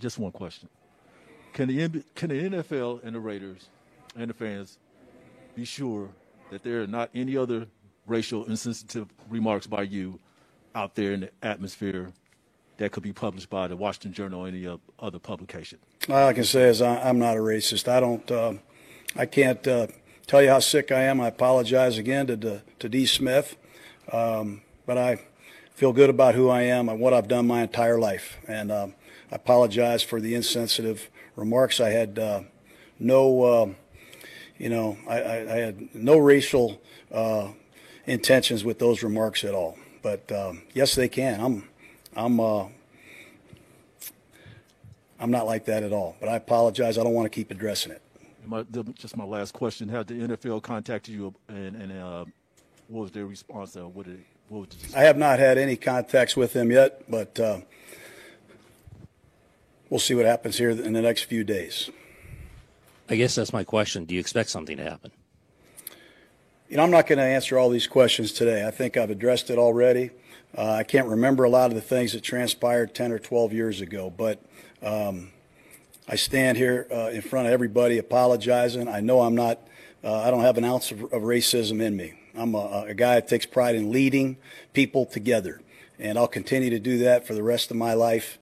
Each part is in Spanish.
just one question: Can the can the NFL and the Raiders and the fans be sure that there are not any other racial insensitive remarks by you out there in the atmosphere that could be published by the Washington Journal or any other publication? All I can say is I'm not a racist. I don't. Uh, I can't uh, tell you how sick I am. I apologize again to to D. Smith, um, but I feel good about who I am and what I've done my entire life. And um, I apologize for the insensitive remarks. I had uh, no, uh, you know, I, I, I, had no racial uh, intentions with those remarks at all. But um, yes, they can. I'm, I'm, uh, I'm not like that at all. But I apologize. I don't want to keep addressing it. My, just my last question: Have the NFL contacted you, and, and uh, what was their response? Uh, what did, what was I have not had any contacts with them yet, but uh, we'll see what happens here in the next few days. I guess that's my question. Do you expect something to happen? You know, I'm not going to answer all these questions today. I think I've addressed it already. Uh, I can't remember a lot of the things that transpired 10 or 12 years ago, but um, I stand here uh, in front of everybody apologizing. I know I'm not, uh, I don't have an ounce of, of racism in me. I'm a, a, guy that takes pride in leading people together, and I'll continue to do that for the rest of my life.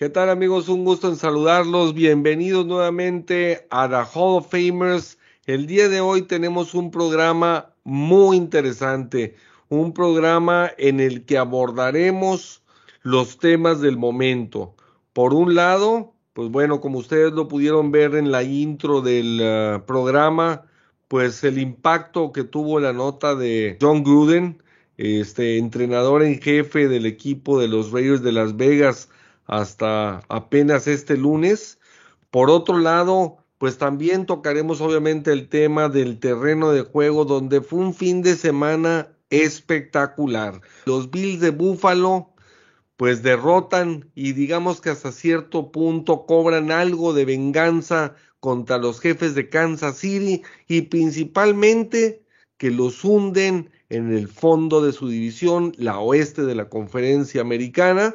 ¿Qué tal amigos? Un gusto en saludarlos. Bienvenidos nuevamente a The Hall of Famers. El día de hoy tenemos un programa muy interesante, un programa en el que abordaremos los temas del momento. Por un lado, pues bueno, como ustedes lo pudieron ver en la intro del uh, programa, pues el impacto que tuvo la nota de John Gruden, este entrenador en jefe del equipo de los Raiders de Las Vegas, hasta apenas este lunes. Por otro lado, pues también tocaremos obviamente el tema del terreno de juego donde fue un fin de semana espectacular. Los Bills de Buffalo pues derrotan y digamos que hasta cierto punto cobran algo de venganza contra los jefes de Kansas City y principalmente que los hunden en el fondo de su división, la oeste de la conferencia americana,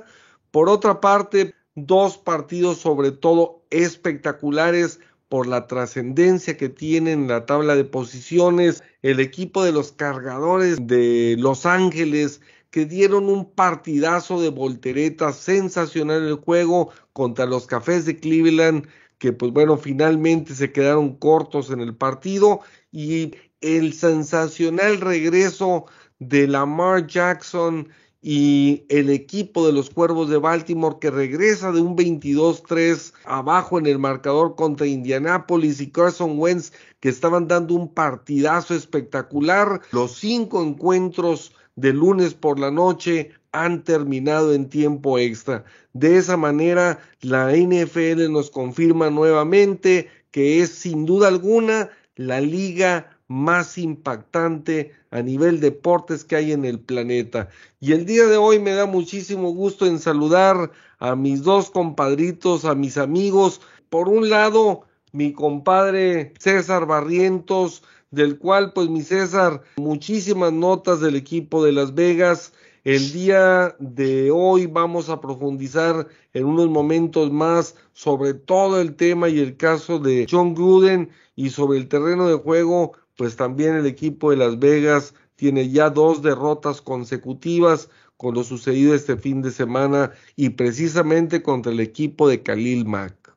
por otra parte, dos partidos sobre todo espectaculares por la trascendencia que tienen en la tabla de posiciones, el equipo de los cargadores de Los Ángeles que dieron un partidazo de voltereta sensacional en el juego contra los Cafés de Cleveland que pues bueno finalmente se quedaron cortos en el partido y el sensacional regreso de Lamar Jackson y el equipo de los Cuervos de Baltimore que regresa de un 22-3 abajo en el marcador contra Indianapolis y Carson Wentz que estaban dando un partidazo espectacular. Los cinco encuentros de lunes por la noche han terminado en tiempo extra. De esa manera, la NFL nos confirma nuevamente que es sin duda alguna la liga más impactante a nivel deportes que hay en el planeta. Y el día de hoy me da muchísimo gusto en saludar a mis dos compadritos, a mis amigos. Por un lado, mi compadre César Barrientos, del cual pues mi César, muchísimas notas del equipo de Las Vegas. El día de hoy vamos a profundizar en unos momentos más sobre todo el tema y el caso de John Gruden y sobre el terreno de juego pues también el equipo de Las Vegas tiene ya dos derrotas consecutivas con lo sucedido este fin de semana y precisamente contra el equipo de Khalil Mack.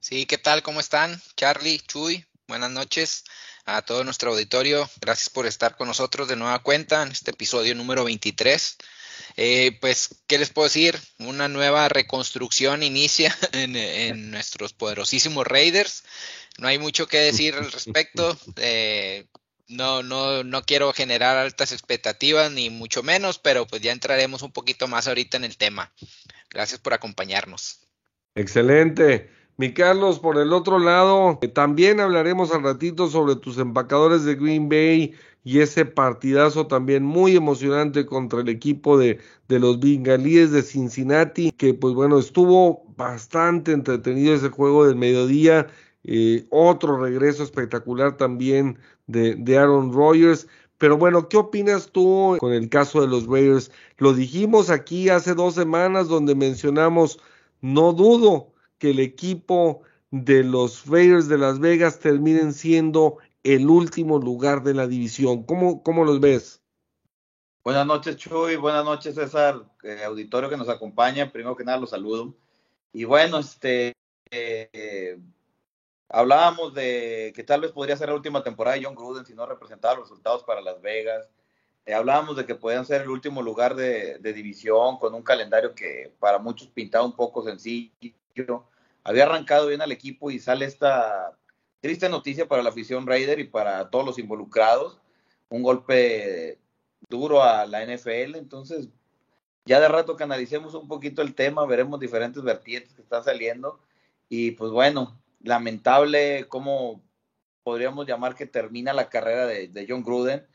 Sí, ¿qué tal? ¿Cómo están? Charlie, Chuy, buenas noches a todo nuestro auditorio. Gracias por estar con nosotros de nueva cuenta en este episodio número 23. Eh, pues, ¿qué les puedo decir? Una nueva reconstrucción inicia en, en nuestros poderosísimos Raiders no hay mucho que decir al respecto. Eh, no, no, no quiero generar altas expectativas, ni mucho menos, pero pues ya entraremos un poquito más ahorita en el tema. Gracias por acompañarnos. Excelente. Mi Carlos, por el otro lado, eh, también hablaremos al ratito sobre tus empacadores de Green Bay y ese partidazo también muy emocionante contra el equipo de, de los Bengalíes de Cincinnati, que pues bueno, estuvo bastante entretenido ese juego del mediodía eh, otro regreso espectacular también de, de Aaron Rodgers. Pero bueno, ¿qué opinas tú con el caso de los Raiders? Lo dijimos aquí hace dos semanas donde mencionamos, no dudo que el equipo de los Raiders de Las Vegas terminen siendo el último lugar de la división. ¿Cómo, cómo los ves? Buenas noches, Chuy. Buenas noches, César, eh, auditorio que nos acompaña. Primero que nada, los saludo. Y bueno, este, eh, hablábamos de que tal vez podría ser la última temporada de John Gruden si no representaba los resultados para Las Vegas. Eh, hablábamos de que podían ser el último lugar de, de, división con un calendario que para muchos pintaba un poco sencillo. Había arrancado bien al equipo y sale esta triste noticia para la afición Raider y para todos los involucrados. Un golpe duro a la NFL. Entonces, ya de rato que analicemos un poquito el tema, veremos diferentes vertientes que están saliendo. Y pues bueno, lamentable cómo podríamos llamar que termina la carrera de, John Gruden.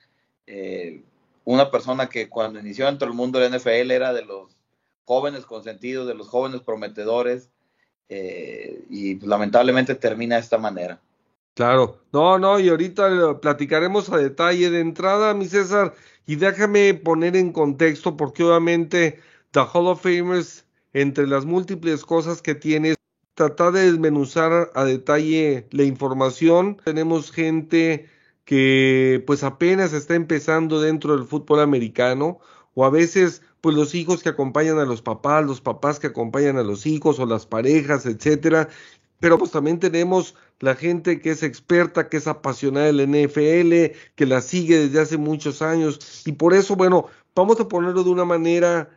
Eh, una persona que cuando inició dentro del mundo del NFL era de los jóvenes consentidos, de los jóvenes prometedores. Eh, y pues, lamentablemente termina de esta manera. Claro, no, no, y ahorita platicaremos a detalle de entrada, mi César, y déjame poner en contexto, porque obviamente The Hall of Famers, entre las múltiples cosas que tiene, trata de desmenuzar a detalle la información. Tenemos gente que pues apenas está empezando dentro del fútbol americano, o a veces pues los hijos que acompañan a los papás, los papás que acompañan a los hijos o las parejas, etcétera, pero pues también tenemos la gente que es experta, que es apasionada del NFL, que la sigue desde hace muchos años y por eso, bueno, vamos a ponerlo de una manera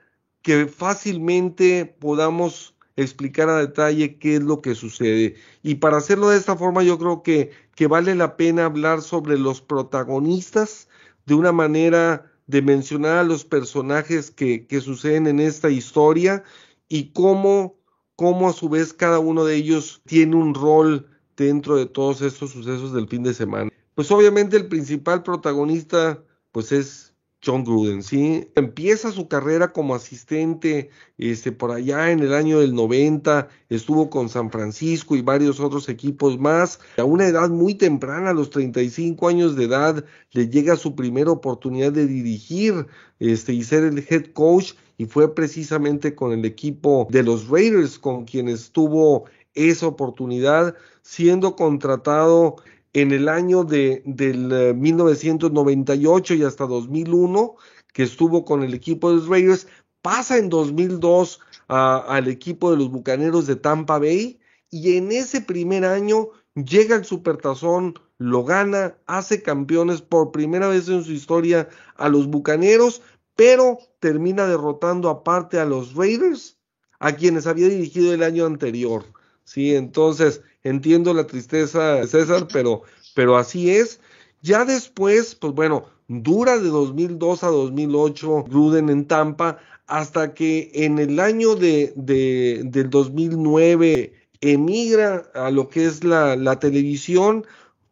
que fácilmente podamos explicar a detalle qué es lo que sucede. Y para hacerlo de esta forma, yo creo que, que vale la pena hablar sobre los protagonistas de una manera de mencionar a los personajes que, que suceden en esta historia y cómo cómo a su vez cada uno de ellos tiene un rol dentro de todos estos sucesos del fin de semana. Pues obviamente el principal protagonista pues es John Gruden, ¿sí? Empieza su carrera como asistente este, por allá en el año del 90, estuvo con San Francisco y varios otros equipos más. A una edad muy temprana, a los 35 años de edad, le llega su primera oportunidad de dirigir este, y ser el head coach y fue precisamente con el equipo de los Raiders con quienes tuvo esa oportunidad, siendo contratado en el año de, del 1998 eh, y hasta 2001, que estuvo con el equipo de los Raiders, pasa en 2002 al equipo de los Bucaneros de Tampa Bay y en ese primer año llega el Supertazón, lo gana, hace campeones por primera vez en su historia a los Bucaneros, pero termina derrotando aparte a los Raiders, a quienes había dirigido el año anterior. Sí, entonces entiendo la tristeza de César, pero, pero así es. Ya después, pues bueno, dura de 2002 a 2008 Gruden en Tampa, hasta que en el año de, de, del 2009 emigra a lo que es la, la televisión,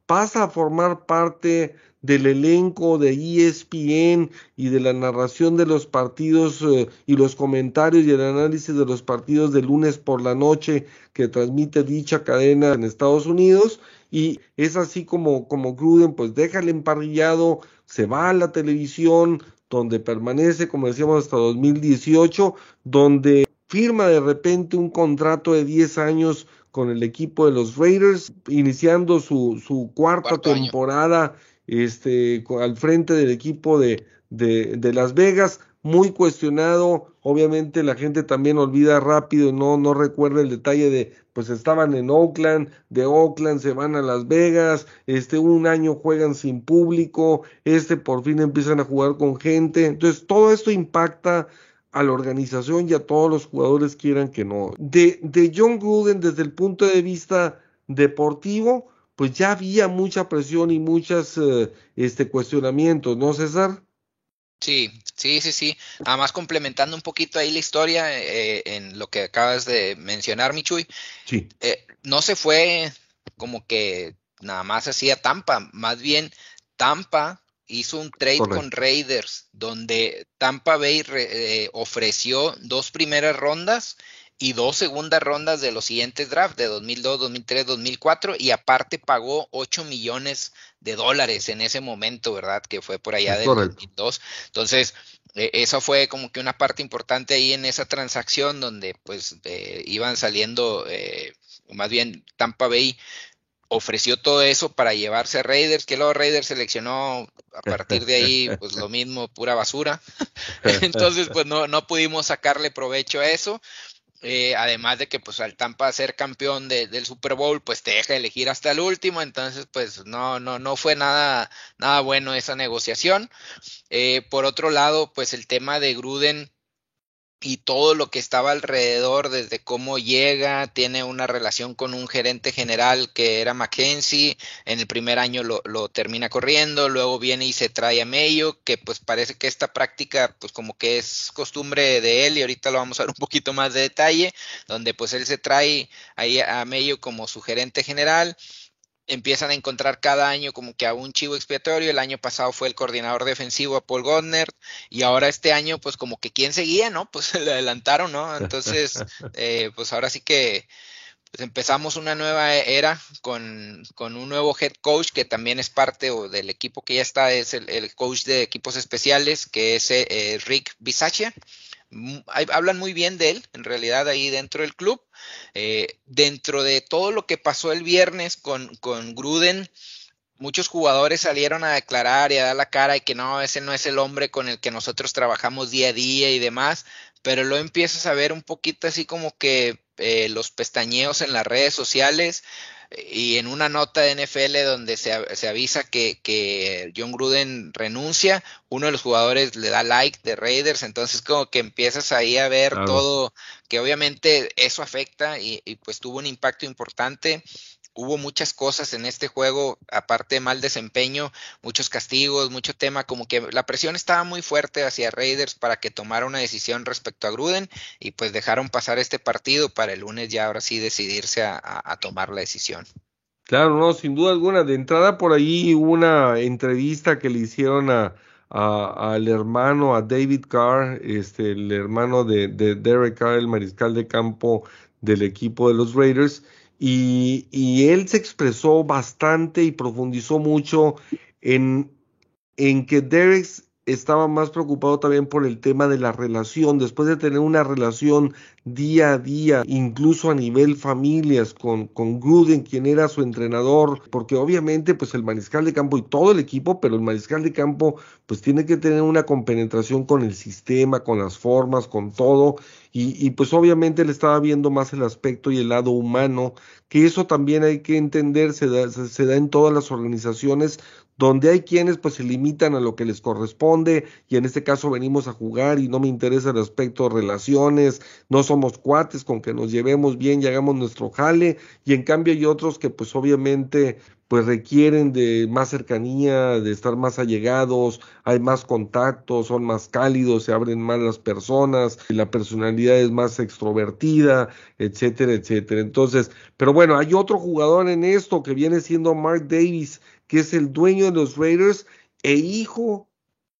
pasa a formar parte del elenco de ESPN y de la narración de los partidos eh, y los comentarios y el análisis de los partidos de lunes por la noche que transmite dicha cadena en Estados Unidos y es así como como Gruden pues deja el emparrillado, se va a la televisión donde permanece como decíamos hasta 2018, donde firma de repente un contrato de 10 años con el equipo de los Raiders, iniciando su, su cuarta temporada este, al frente del equipo de, de, Las Vegas, muy cuestionado, obviamente la gente también olvida rápido, no, no recuerda el detalle de, pues estaban en Oakland, de Oakland se van a Las Vegas, este, un año juegan sin público, este por fin empiezan a jugar con gente, entonces todo esto impacta a la organización y a todos los jugadores quieran que no. De, de John Gruden desde el punto de vista deportivo, pues ya había mucha presión y muchos eh, este, cuestionamientos, ¿no, César? Sí, sí, sí, sí. Además, complementando un poquito ahí la historia eh, en lo que acabas de mencionar, Michuy. Sí. Eh, no se fue como que nada más hacía Tampa, más bien Tampa hizo un trade con Raiders, donde Tampa Bay ofreció dos primeras rondas y dos segundas rondas de los siguientes drafts de 2002, 2003, 2004 y aparte pagó 8 millones de dólares en ese momento, ¿verdad? Que fue por allá del 2002. Entonces, eh, eso fue como que una parte importante ahí en esa transacción donde pues eh, iban saliendo, eh, más bien Tampa Bay ofreció todo eso para llevarse a Raiders, que luego Raiders seleccionó a partir de ahí, pues lo mismo, pura basura. Entonces, pues no, no pudimos sacarle provecho a eso. Eh, además de que pues al Tampa ser campeón del Super Bowl, pues te deja elegir hasta el último, entonces pues no, no, no fue nada, nada bueno esa negociación. Eh, por otro lado, pues el tema de Gruden y todo lo que estaba alrededor, desde cómo llega, tiene una relación con un gerente general que era Mackenzie, en el primer año lo, termina corriendo, luego viene y se trae a Mayo, que pues parece que esta práctica pues como que es costumbre de él y ahorita lo vamos a ver un poquito más de detalle, donde pues él se trae ahí a Mayo como su gerente general, empiezan a encontrar cada año como que a un chivo expiatorio. El año pasado fue el coordinador defensivo a Paul Godner y ahora este año pues como que quién seguía, ¿no? Pues se le adelantaron, ¿no? Entonces, eh, pues ahora sí que pues empezamos una nueva era con, con, un nuevo head coach que también es parte o del equipo que ya está, es el, coach de equipos especiales, que es eh, Rick Bisaccia hablan muy bien de él, en realidad, ahí dentro del club. Eh, dentro de todo lo que pasó el viernes con, con Gruden, muchos jugadores salieron a declarar y a dar la cara y que no, ese no es el hombre con el que nosotros trabajamos día a día y demás, pero lo empiezas a ver un poquito así como que eh, los pestañeos en las redes sociales, y en una nota de NFL donde se, se avisa que, que, John Gruden renuncia, uno de los jugadores le da like de Raiders, entonces como que empiezas ahí a ver todo, que obviamente eso afecta y, y, pues tuvo un impacto importante hubo muchas cosas en este juego, aparte de mal desempeño, muchos castigos, mucho tema, como que la presión estaba muy fuerte hacia Raiders para que tomara una decisión respecto a Gruden y pues dejaron pasar este partido para el lunes ya ahora sí decidirse a, tomar la decisión. Claro, no, sin duda alguna. De entrada por ahí hubo una entrevista que le hicieron a, al hermano, a David Carr, este, el hermano de, de Derek Carr, el mariscal de campo del equipo de los Raiders, y, él se expresó bastante y profundizó mucho en, en que Derek estaba más preocupado también por el tema de la relación, después de tener una relación día a día, incluso a nivel familias, con, con Gruden, quien era su entrenador, porque obviamente pues el mariscal de campo y todo el equipo, pero el mariscal de campo pues tiene que tener una compenetración con el sistema, con las formas, con todo, y, y pues obviamente le estaba viendo más el aspecto y el lado humano, que eso también hay que entender, se da, se da en todas las organizaciones, donde hay quienes pues se limitan a lo que les corresponde y en este caso venimos a jugar y no me interesa el aspecto relaciones, no somos cuates con que nos llevemos bien y hagamos nuestro jale y en cambio hay otros que pues obviamente pues requieren de más cercanía, de estar más allegados, hay más contactos, son más cálidos, se abren más las personas, la personalidad es más extrovertida, etcétera, etcétera. Entonces, pero bueno, hay otro jugador en esto que viene siendo Mark Davis, que es el dueño de los Raiders e hijo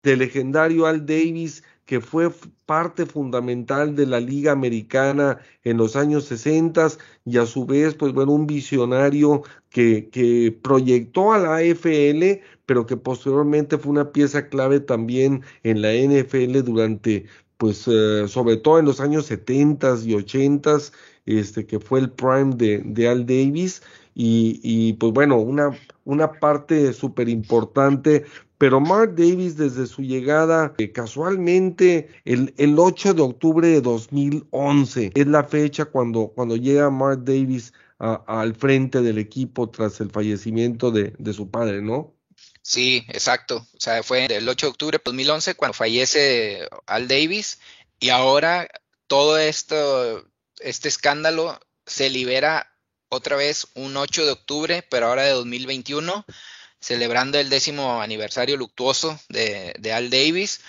del legendario Al Davis, que fue parte fundamental de la Liga Americana en los años 60 y a su vez, pues bueno, un visionario que, que proyectó a la AFL, pero que posteriormente fue una pieza clave también en la NFL durante, pues, eh, sobre todo en los años 70 y 80 este, que fue el prime de, de Al Davis. Y, pues bueno, una, una parte súper importante. Pero Mark Davis desde su llegada, eh, casualmente el, el 8 de octubre de 2011 es la fecha cuando, cuando llega Mark Davis al frente del equipo tras el fallecimiento de, de su padre, ¿no? Sí, exacto. O sea, fue el 8 de octubre de 2011 cuando fallece Al Davis y ahora todo esto, este escándalo se libera otra vez un 8 de octubre, pero ahora de 2021, celebrando el décimo aniversario luctuoso de, Al Davis.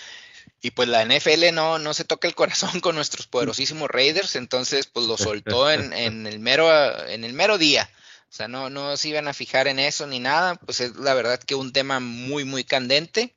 Y pues la NFL no, no se toca el corazón con nuestros poderosísimos Raiders, entonces pues lo soltó en, el, mero, en el mero día. O sea, no, no se iban a fijar en eso ni nada, pues es la verdad que un tema muy, muy candente.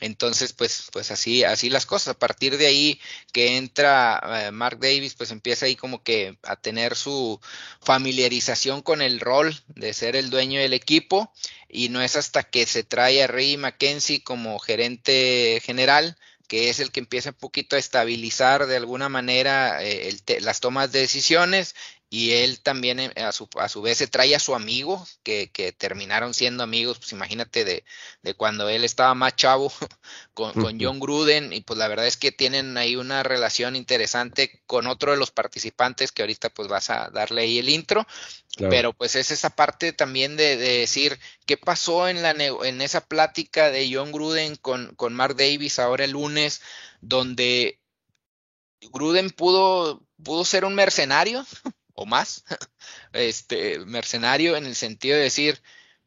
Entonces, pues, pues así, así las cosas. A partir de ahí que entra eh, Mark Davis, pues empieza ahí como que a tener su familiarización con el rol de ser el dueño del equipo. Y no es hasta que se trae a Ray McKenzie como gerente general, que es el que empieza un poquito a estabilizar de alguna manera eh, las tomas de decisiones y él también eh, a su, a su vez se trae a su amigo, que, que terminaron siendo amigos, pues imagínate de, de, cuando él estaba más chavo con, con, John Gruden, y pues la verdad es que tienen ahí una relación interesante con otro de los participantes que ahorita pues vas a darle ahí el intro, claro. pero pues es esa parte también de, de, decir qué pasó en, la, en esa plática de John Gruden con, con Mark Davis ahora el lunes, donde Gruden pudo, pudo ser un mercenario o más, este mercenario en el sentido de decir,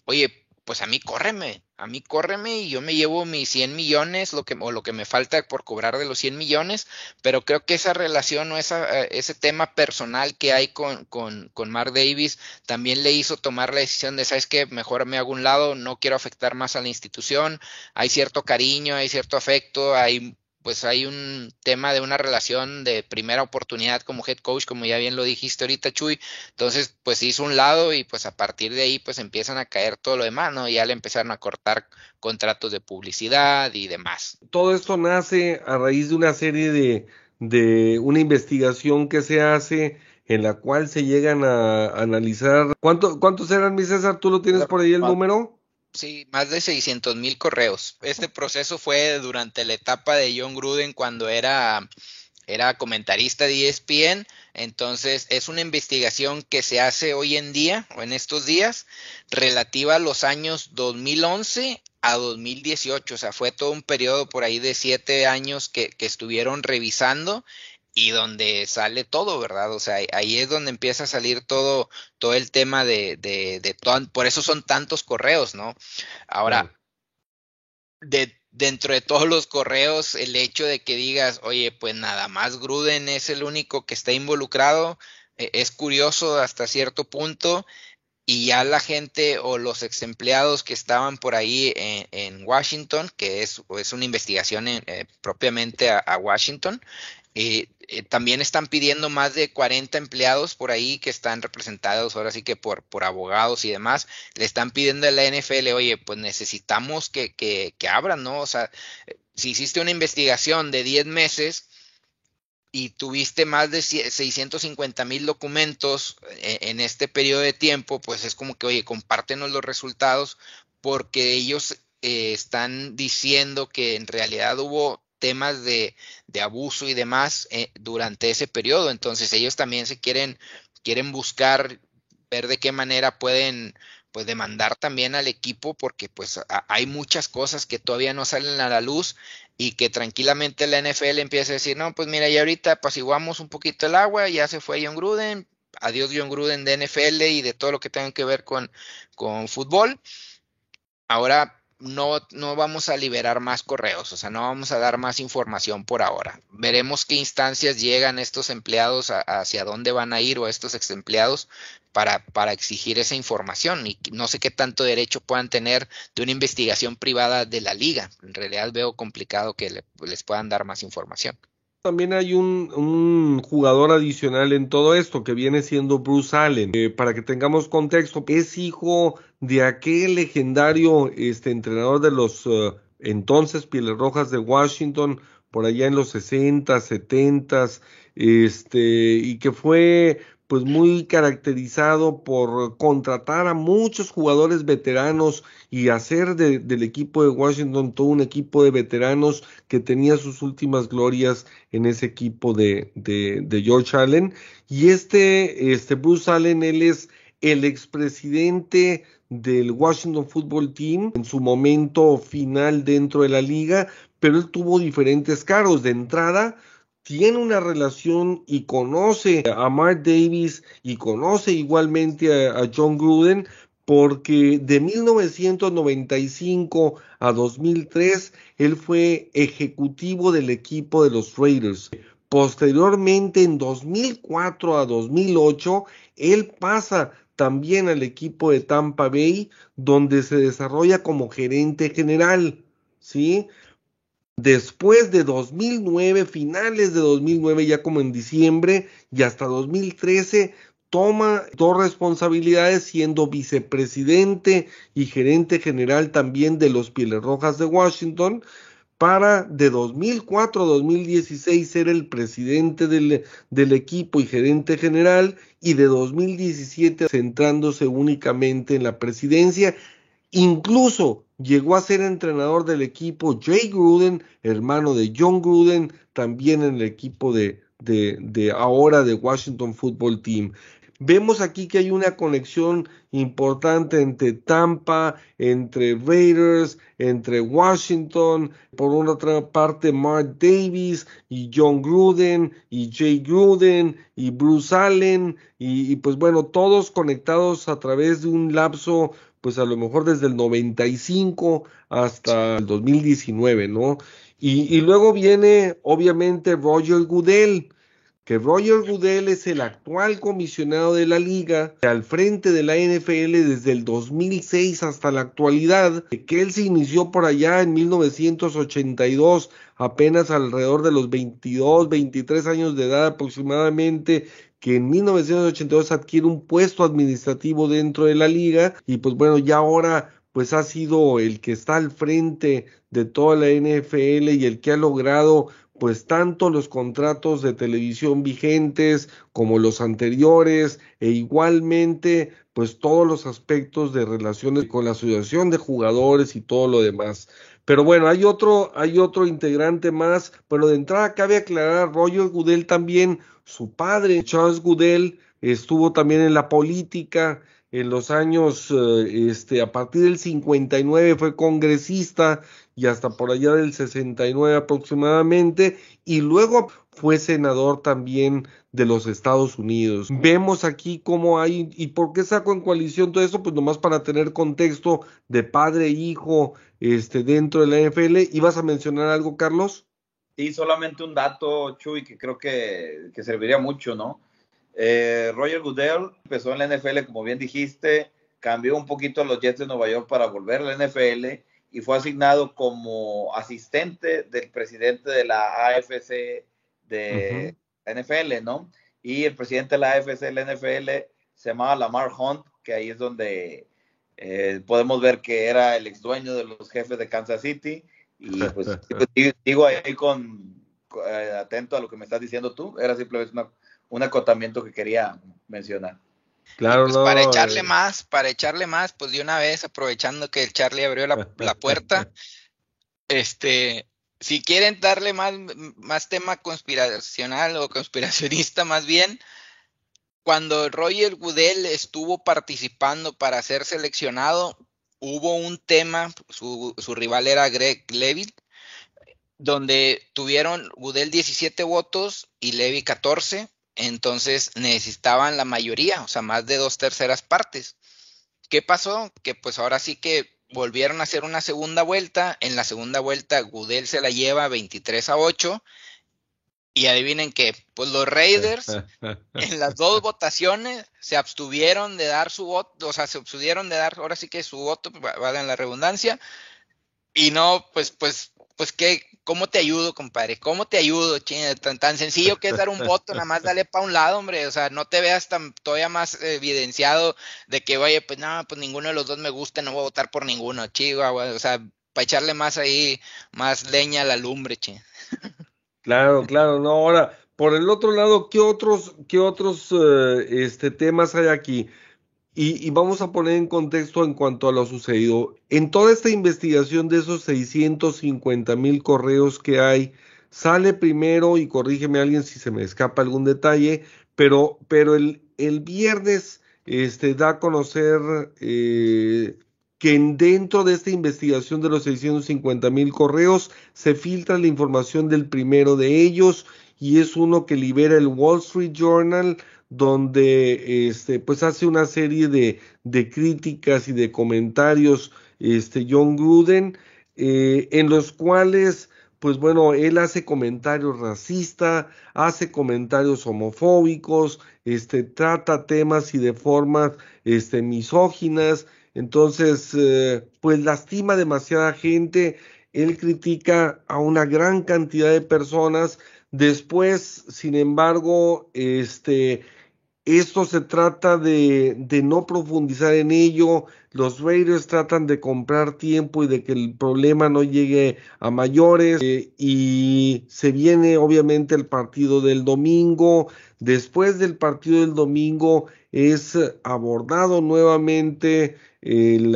oye, pues a mí córreme, a mí córreme y yo me llevo mis 100 millones lo que, o lo que me falta por cobrar de los 100 millones, pero creo que esa relación o esa, ese tema personal que hay con, con, con Mark Davis también le hizo tomar la decisión de, ¿sabes qué? Mejor me hago un lado, no quiero afectar más a la institución, hay cierto cariño, hay cierto afecto, hay pues hay un tema de una relación de primera oportunidad como head coach, como ya bien lo dijiste ahorita, Chuy. Entonces, pues hizo un lado y pues a partir de ahí pues empiezan a caer todo lo demás, ¿no? Ya le empezaron a cortar contratos de publicidad y demás. Todo esto nace a raíz de una serie de, de una investigación que se hace en la cual se llegan a analizar. ¿Cuánto, ¿Cuántos eran, mi César? ¿Tú lo tienes por ahí el número? Sí, más de 600 mil correos. Este proceso fue durante la etapa de John Gruden cuando era, era comentarista de ESPN. Entonces es una investigación que se hace hoy en día o en estos días relativa a los años 2011 a 2018. O sea, fue todo un periodo por ahí de siete años que, que estuvieron revisando y donde sale todo, ¿verdad? O sea, ahí es donde empieza a salir todo, todo el tema de, de, de todo, por eso son tantos correos, ¿no? Ahora, de, dentro de todos los correos, el hecho de que digas, oye, pues nada más Gruden es el único que está involucrado, eh, es curioso hasta cierto punto, y ya la gente o los ex empleados que estaban por ahí en, en Washington, que es, es una investigación en, eh, propiamente a, a Washington, eh, eh, también están pidiendo más de 40 empleados por ahí que están representados ahora sí que por, por abogados y demás. Le están pidiendo a la NFL, oye, pues necesitamos que, que, que abran, ¿no? O sea, si hiciste una investigación de 10 meses y tuviste más de 650 mil documentos en, en este periodo de tiempo, pues es como que, oye, compártenos los resultados porque ellos eh, están diciendo que en realidad hubo temas de, de abuso y demás eh, durante ese periodo. Entonces ellos también se quieren, quieren buscar ver de qué manera pueden pues demandar también al equipo porque pues hay muchas cosas que todavía no salen a la luz y que tranquilamente la NFL empieza a decir, no, pues mira, ya ahorita apaciguamos un poquito el agua, ya se fue John Gruden, adiós John Gruden de NFL y de todo lo que tenga que ver con, con fútbol. Ahora no, no vamos a liberar más correos, o sea, no vamos a dar más información por ahora. Veremos qué instancias llegan estos empleados, hacia dónde van a ir o estos ex empleados para, para exigir esa información. Y no sé qué tanto derecho puedan tener de una investigación privada de la liga. En realidad veo complicado que le, les puedan dar más información. También hay un, jugador adicional en todo esto que viene siendo Bruce Allen. Eh, para que tengamos contexto, es hijo de aquel legendario este, entrenador de los uh, entonces Pieles Rojas de Washington, por allá en los 60, 70, este, y que fue pues muy caracterizado por contratar a muchos jugadores veteranos y hacer de, del equipo de Washington todo un equipo de veteranos que tenía sus últimas glorias en ese equipo de, de, George Allen. Y este, este Bruce Allen, él es el expresidente del Washington Football Team en su momento final dentro de la liga, pero él tuvo diferentes cargos. De entrada, tiene una relación y conoce a Mark Davis y conoce igualmente a, John Gruden porque de 1995 a 2003 él fue ejecutivo del equipo de los Raiders. Posteriormente, en 2004 a 2008, él pasa también al equipo de Tampa Bay, donde se desarrolla como gerente general, ¿sí? Después de 2009, finales de 2009, ya como en diciembre, y hasta 2013, toma dos responsabilidades siendo vicepresidente y gerente general también de los Pieles Rojas de Washington, para de 2004 a 2016 ser el presidente del, del, equipo y gerente general y de 2017 centrándose únicamente en la presidencia. Incluso llegó a ser entrenador del equipo Jay Gruden, hermano de John Gruden, también en el equipo de, ahora de Washington Football Team. Vemos aquí que hay una conexión importante entre Tampa, entre Raiders, entre Washington, por una otra parte Mark Davis y John Gruden y Jay Gruden y Bruce Allen y, y pues bueno, todos conectados a través de un lapso pues a lo mejor desde el 95 hasta el 2019, ¿no? Y, luego viene obviamente Roger Goodell, que Roger Goodell es el actual comisionado de la liga al frente de la NFL desde el 2006 hasta la actualidad, que él se inició por allá en 1982, apenas alrededor de los 22, 23 años de edad aproximadamente, que en 1982 adquiere un puesto administrativo dentro de la liga y pues bueno, ya ahora pues ha sido el que está al frente de toda la NFL y el que ha logrado pues tanto los contratos de televisión vigentes como los anteriores e igualmente pues todos los aspectos de relaciones con la asociación de jugadores y todo lo demás. Pero bueno, hay otro, hay otro integrante más, pero de entrada cabe aclarar, Roger Goodell también, su padre, Charles Goodell, estuvo también en la política, en los años, este, a partir del 59 fue congresista y hasta por allá del 69 aproximadamente, y luego fue senador también de los Estados Unidos. Vemos aquí cómo hay, y por qué saco en coalición todo eso, pues nomás para tener contexto de padre e hijo este, dentro de la NFL. ¿Ibas a mencionar algo, Carlos? Solamente un dato, Chuy, que creo que, que serviría mucho, ¿no? Eh, Roger Goodell empezó en la NFL, como bien dijiste, cambió un poquito a los Jets de Nueva York para volver a la NFL y fue asignado como asistente del presidente de la AFC de uh -huh. NFL, ¿no? Y el presidente de la AFC de la NFL se llamaba Lamar Hunt, que ahí es donde eh, podemos ver que era el ex dueño de los jefes de Kansas City. Y pues digo ahí con, eh, atento a lo que me estás diciendo tú, era simplemente una, un acotamiento que quería mencionar. Claro, pues no, para echarle eh. más, para echarle más, pues de una vez, aprovechando que el Charlie abrió la, la puerta, este, si quieren darle más, más tema conspiracional o conspiracionista más bien, cuando Roger Goodell estuvo participando para ser seleccionado, hubo un tema, su, rival era Greg Levy, donde tuvieron Goodell 17 votos y Levy 14, entonces necesitaban la mayoría, o sea, más de dos terceras partes. ¿Qué pasó? Que pues ahora sí que volvieron a hacer una segunda vuelta. En la segunda vuelta, Goodell se la lleva 23 a 8. Y adivinen qué, pues los Raiders en las dos votaciones se abstuvieron de dar su voto, o sea, se abstuvieron de dar ahora sí que su voto, va en la redundancia, y no, pues, pues, pues qué, ¿cómo te ayudo, compadre? ¿Cómo te ayudo? Ching, tan, tan, sencillo que es dar un voto, nada más dale para un lado, hombre. O sea, no te veas tan todavía más evidenciado de que, oye, pues no, pues ninguno de los dos me gusta, no voy a votar por ninguno, chico, o sea, para echarle más ahí, más leña a la lumbre, che. Claro, claro, no, ahora, por el otro lado, ¿qué otros, qué otros uh, este, temas hay aquí? Y, y, vamos a poner en contexto en cuanto a lo sucedido. En toda esta investigación de esos 650 mil correos que hay, sale primero, y corrígeme alguien si se me escapa algún detalle, pero, pero el, el viernes este, da a conocer eh, que dentro de esta investigación de los 650 mil correos se filtra la información del primero de ellos y es uno que libera el Wall Street Journal donde este, pues hace una serie de, de críticas y de comentarios este, John Gruden, eh, en los cuales, pues bueno, él hace comentarios racistas, hace comentarios homofóbicos, este, trata temas y de formas este, misóginas, entonces, eh, pues lastima demasiada gente. él critica a una gran cantidad de personas. Después, sin embargo, este, esto se trata de, de, no profundizar en ello. Los Raiders tratan de comprar tiempo y de que el problema no llegue a mayores. Eh, y se viene obviamente el partido del domingo. Después del partido del domingo es abordado nuevamente el,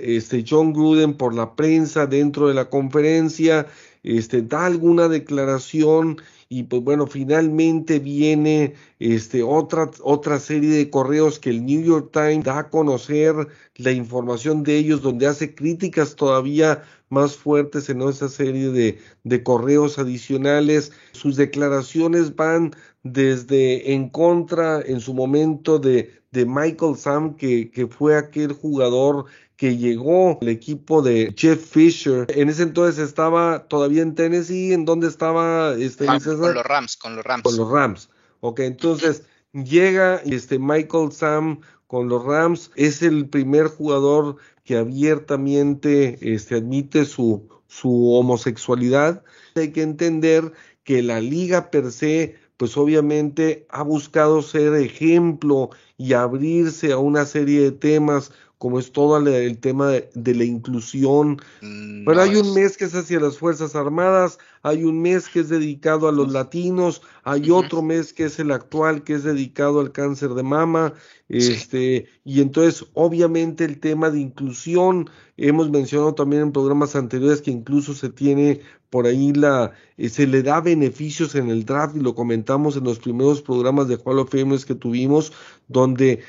este John Gruden por la prensa dentro de la conferencia, este, da alguna declaración y pues bueno, finalmente viene este, otra, otra serie de correos que el New York Times da a conocer la información de ellos, donde hace críticas todavía más fuertes en esa serie de, de correos adicionales. Sus declaraciones van desde en contra en su momento de, de Michael Sam, que, que fue aquel jugador que llegó al equipo de Jeff Fisher. En ese entonces estaba todavía en Tennessee, en donde estaba este, ah, con los Rams, con los Rams. Con los Rams. Ok, entonces llega este Michael Sam con los Rams, es el primer jugador que abiertamente este, admite su, su homosexualidad. Hay que entender que la liga per se pues obviamente ha buscado ser ejemplo y abrirse a una serie de temas como es todo el tema de, la inclusión. Mm, Pero hay un mes que es hacia las Fuerzas Armadas, hay un mes que es dedicado a los latinos, hay otro mes que es el actual, que es dedicado al cáncer de mama, este, y entonces obviamente el tema de inclusión, hemos mencionado también en programas anteriores que incluso se tiene por ahí la, eh, se le da beneficios en el draft y lo comentamos en los primeros programas de Hall of Fame que tuvimos, donde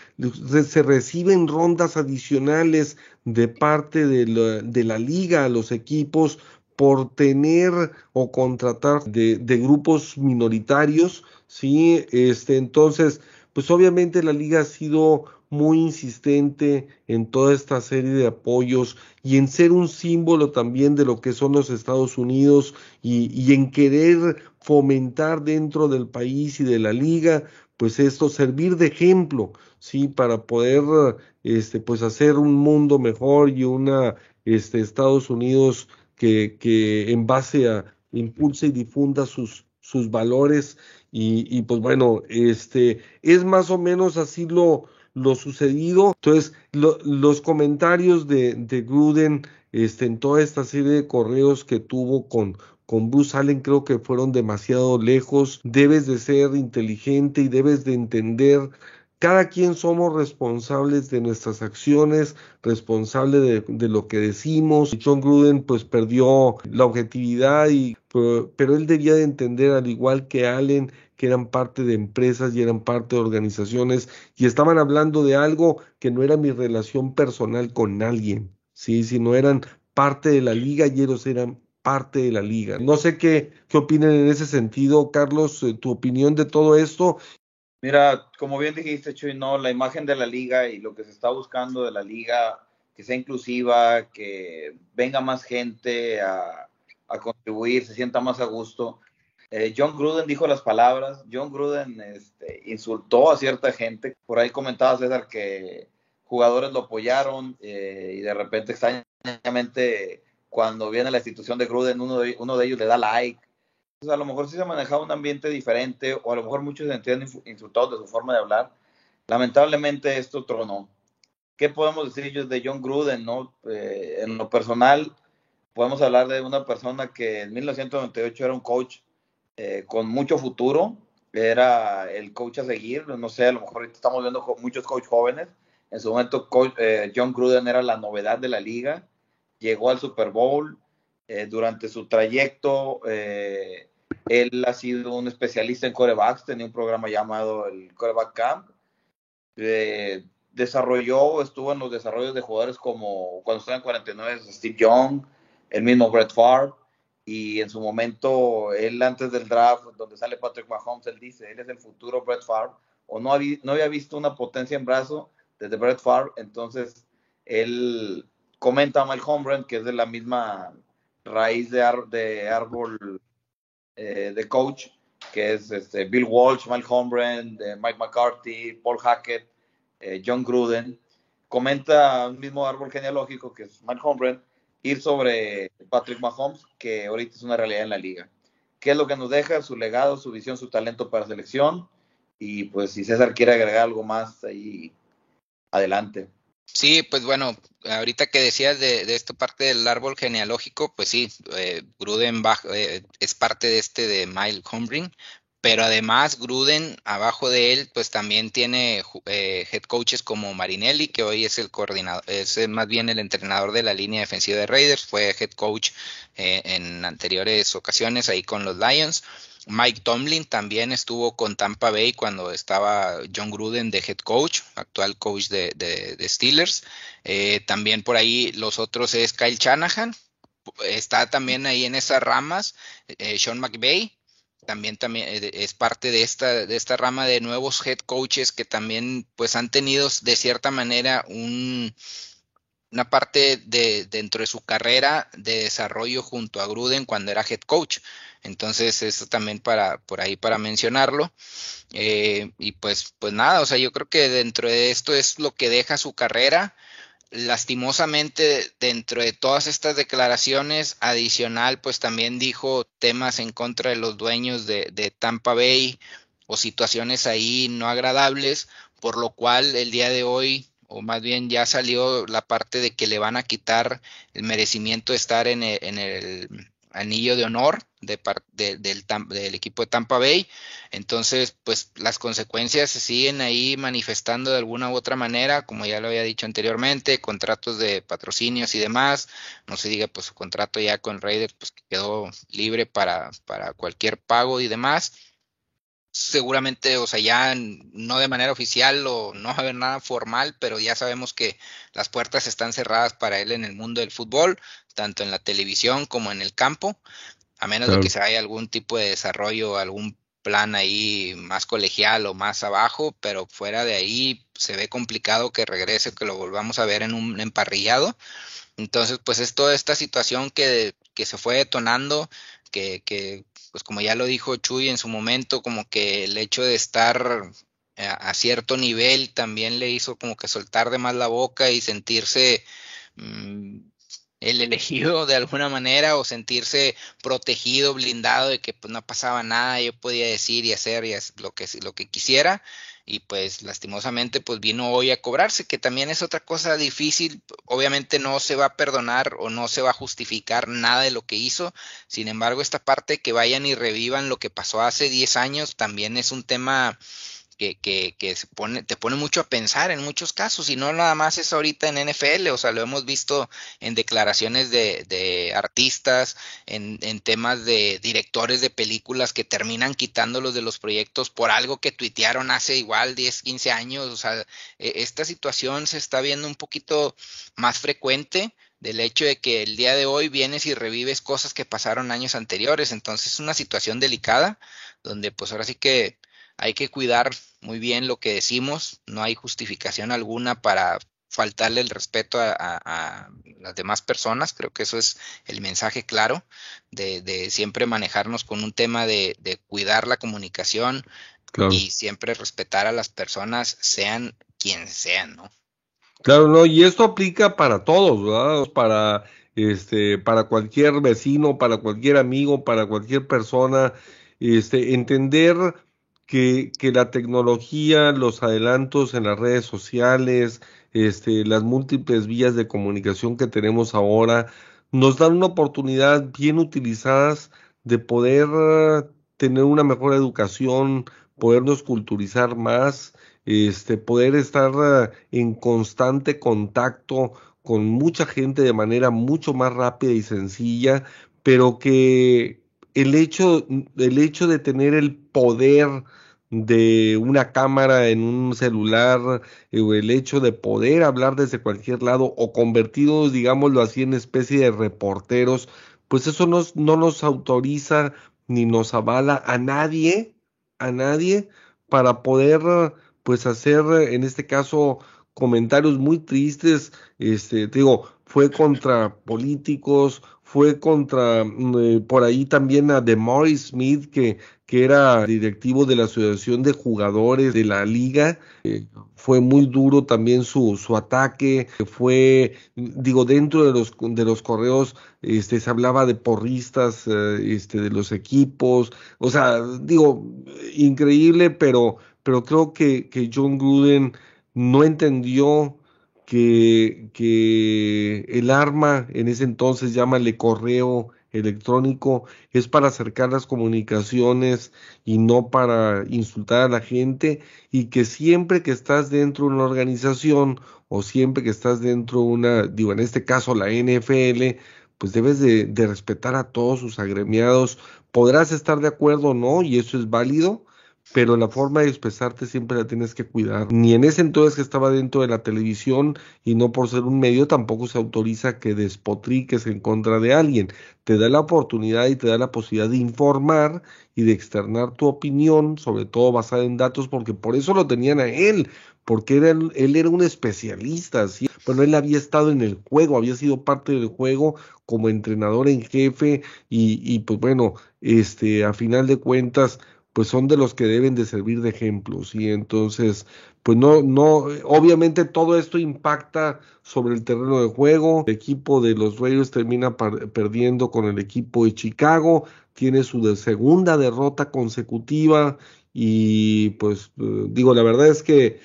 se reciben rondas adicionales de parte de la, de la liga a los equipos por tener o contratar de, de grupos minoritarios, sí, este, entonces, pues obviamente la liga ha sido muy insistente en toda esta serie de apoyos y en ser un símbolo también de lo que son los Estados Unidos y, y, en querer fomentar dentro del país y de la liga, pues esto servir de ejemplo, sí, para poder, este, pues hacer un mundo mejor y una, este, Estados Unidos que, que en base a impulse y difunda sus, sus valores y, y pues bueno, este, es más o menos así lo, lo sucedido. Entonces, los comentarios de, de Gruden este, en toda esta serie de correos que tuvo con, con Bruce Allen creo que fueron demasiado lejos. Debes de ser inteligente y debes de entender cada quien somos responsables de nuestras acciones, responsable de, de, lo que decimos. John Gruden pues perdió la objetividad y pero, pero, él debía de entender al igual que Allen que eran parte de empresas y eran parte de organizaciones y estaban hablando de algo que no era mi relación personal con alguien, sí, sino eran parte de la liga y ellos eran parte de la liga. No sé qué, qué opinan en ese sentido, Carlos, eh, tu opinión de todo esto Mira, como bien dijiste, Chuy, no, la imagen de la liga y lo que se está buscando de la liga, que sea inclusiva, que venga más gente a, contribuir, se sienta más a gusto. Eh, John Gruden dijo las palabras, John Gruden este, insultó a cierta gente, por ahí comentaba César que jugadores lo apoyaron eh, y de repente extrañamente cuando viene la institución de Gruden, uno de, uno de ellos le da like a lo mejor sí se manejaba un ambiente diferente o a lo mejor muchos se sentían insultados de su forma de hablar. Lamentablemente esto tronó. ¿Qué podemos decir ellos de John Gruden? No? Eh, en lo personal, podemos hablar de una persona que en 1998 era un coach eh, con mucho futuro, era el coach a seguir, no sé, a lo mejor estamos viendo muchos coach jóvenes. En su momento, eh, John Gruden era la novedad de la liga, llegó al Super Bowl, durante su trayecto él ha sido un especialista en corebacks, tenía un programa llamado el Coreback Camp. Eh, desarrolló, estuvo en los desarrollos de jugadores como cuando estaba en 49 Steve Young, el mismo Brett Favre, y en su momento, él antes del draft, donde sale Patrick Mahomes, él dice, él es el futuro Brett Favre, o no, había, no había visto una potencia en brazo desde Brett Favre, entonces él comenta a Mike Holmgren, que es de la misma raíz de, árbol eh, de coach, que es este, Bill Walsh, Mike Holmgren, Mike McCarthy, Paul Hackett, eh, John Gruden. Comenta un mismo árbol genealógico que es Mike Holmgren, ir sobre Patrick Mahomes, que ahorita es una realidad en la liga. ¿Qué es lo que nos deja? Su legado, su visión, su talento para selección. Y pues si César quiere agregar algo más ahí, adelante. Sí, pues bueno, ahorita que decías de, esta parte del árbol genealógico, pues sí, eh, Gruden eh, es parte de este de Mile Combring, pero además Gruden abajo de él pues también tiene eh, head coaches como Marinelli que hoy es el coordinador es más bien el entrenador de la línea defensiva de Raiders fue head coach eh, en anteriores ocasiones ahí con los Lions. Mike Tomlin también estuvo con Tampa Bay cuando estaba John Gruden de head coach actual coach de, Steelers. Eh, también por ahí los otros es Kyle Shanahan está también ahí en esas ramas Sean McVay también, también eh, es parte de esta, de esta rama de nuevos head coaches que también pues han tenido de cierta manera un, una parte de dentro de su carrera de desarrollo junto a Gruden cuando era head coach. Entonces, eso también para, por ahí para mencionarlo. Eh, y pues, pues nada, o sea, yo creo que dentro de esto es lo que deja su carrera lastimosamente dentro de todas estas declaraciones adicional pues también dijo temas en contra de los dueños de, Tampa Bay o situaciones ahí no agradables por lo cual el día de hoy o más bien ya salió la parte de que le van a quitar el merecimiento de estar en el anillo de honor de, del, del, equipo de Tampa Bay. Entonces, pues las consecuencias se siguen ahí manifestando de alguna u otra manera, como ya lo había dicho anteriormente, contratos de patrocinios y demás. No se diga, pues su contrato ya con Raiders pues quedó libre para, para cualquier pago y demás seguramente, o sea, ya no de manera oficial o no va a haber nada formal, pero ya sabemos que las puertas están cerradas para él en el mundo del fútbol, tanto en la televisión como en el campo, a menos de que se haya algún tipo de desarrollo, algún plan ahí más colegial o más abajo, pero fuera de ahí se ve complicado que regrese, que lo volvamos a ver en un emparrillado. Entonces, pues es toda esta situación que, que se fue detonando, que, que pues como ya lo dijo Chuy en su momento, como que el hecho de estar a, cierto nivel también le hizo como que soltar de más la boca y sentirse mm, el elegido de alguna manera o sentirse protegido, blindado de que pues no pasaba nada, yo podía decir y hacer y lo que lo que quisiera y pues lastimosamente pues vino hoy a cobrarse, que también es otra cosa difícil, obviamente no se va a perdonar o no se va a justificar nada de lo que hizo, sin embargo esta parte que vayan y revivan lo que pasó hace 10 años también es un tema que, que, se pone, te pone mucho a pensar en muchos casos, y no nada más es ahorita en NFL, o sea, lo hemos visto en declaraciones de, de artistas, en, en, temas de directores de películas que terminan quitándolos de los proyectos por algo que tuitearon hace igual 10, 15 años, o sea, e, esta situación se está viendo un poquito más frecuente del hecho de que el día de hoy vienes y revives cosas que pasaron años anteriores, entonces es una situación delicada donde pues ahora sí que hay que cuidar muy bien lo que decimos, no hay justificación alguna para faltarle el respeto a, las demás personas, creo que eso es el mensaje claro de, siempre manejarnos con un tema de, cuidar la comunicación y siempre respetar a las personas, sean quien sean, ¿no? Claro, no, y esto aplica para todos, ¿verdad? Para este, para cualquier vecino, para cualquier amigo, para cualquier persona, este, entender que, la tecnología, los adelantos en las redes sociales, este, las múltiples vías de comunicación que tenemos ahora, nos dan una oportunidad bien utilizadas de poder tener una mejor educación, podernos culturizar más, este, poder estar en constante contacto con mucha gente de manera mucho más rápida y sencilla, pero que el hecho, el hecho de tener el poder de una cámara en un celular, eh, o el hecho de poder hablar desde cualquier lado o convertidos, digámoslo así, en especie de reporteros, pues eso nos, no nos autoriza ni nos avala a nadie, a nadie, para poder pues hacer en este caso comentarios muy tristes, este, te digo, fue contra políticos, fue contra, mm, eh, por ahí también a Morris Smith, que, que era directivo de la Asociación de Jugadores de la Liga. Eh, fue muy duro también su, su ataque, fue, digo, dentro de los, de los correos este, se hablaba de porristas eh, este, de los equipos, o sea, digo, increíble, pero, pero creo que, que John Gruden no entendió que, que el arma en ese entonces, llámale correo electrónico, es para acercar las comunicaciones y no para insultar a la gente y que siempre que estás dentro de una organización o siempre que estás dentro de una, digo, en este caso la NFL, pues debes de, de respetar a todos sus agremiados. Podrás estar de acuerdo o no, y eso es válido, pero la forma de expresarte siempre la tienes que cuidar. Ni en ese entonces que estaba dentro de la televisión y no por ser un medio tampoco se autoriza que despotriques en contra de alguien. Te da la oportunidad y te da la posibilidad de informar y de externar tu opinión, sobre todo basada en datos, porque por eso lo tenían a él, porque él era un especialista, ¿sí? bueno, él había estado en el juego, había sido parte del juego como entrenador en jefe y, y pues bueno, este, a final de cuentas, pues son de los que deben de servir de ejemplos y entonces pues no no obviamente todo esto impacta sobre el terreno de juego. El equipo de los Raiders termina perdiendo con el equipo de Chicago tiene su segunda derrota consecutiva y pues eh, digo la verdad es que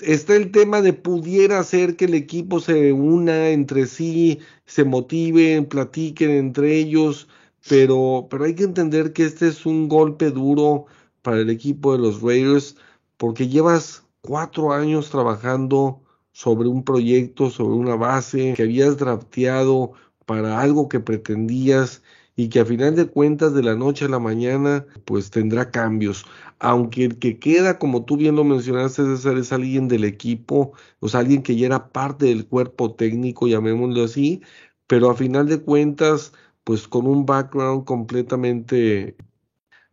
está el tema de pudiera ser que el equipo se una entre sí se motiven platiquen entre ellos pero, pero hay que entender que este es un golpe duro para el equipo de los Raiders porque llevas cuatro años trabajando sobre un proyecto, sobre una base que habías drafteado para algo que pretendías y que a final de cuentas de la noche a la mañana pues tendrá cambios. Aunque el que queda, como tú bien lo mencionaste, César, es alguien del equipo, o sea, alguien que ya era parte del cuerpo técnico, llamémoslo así, pero a final de cuentas pues con un background completamente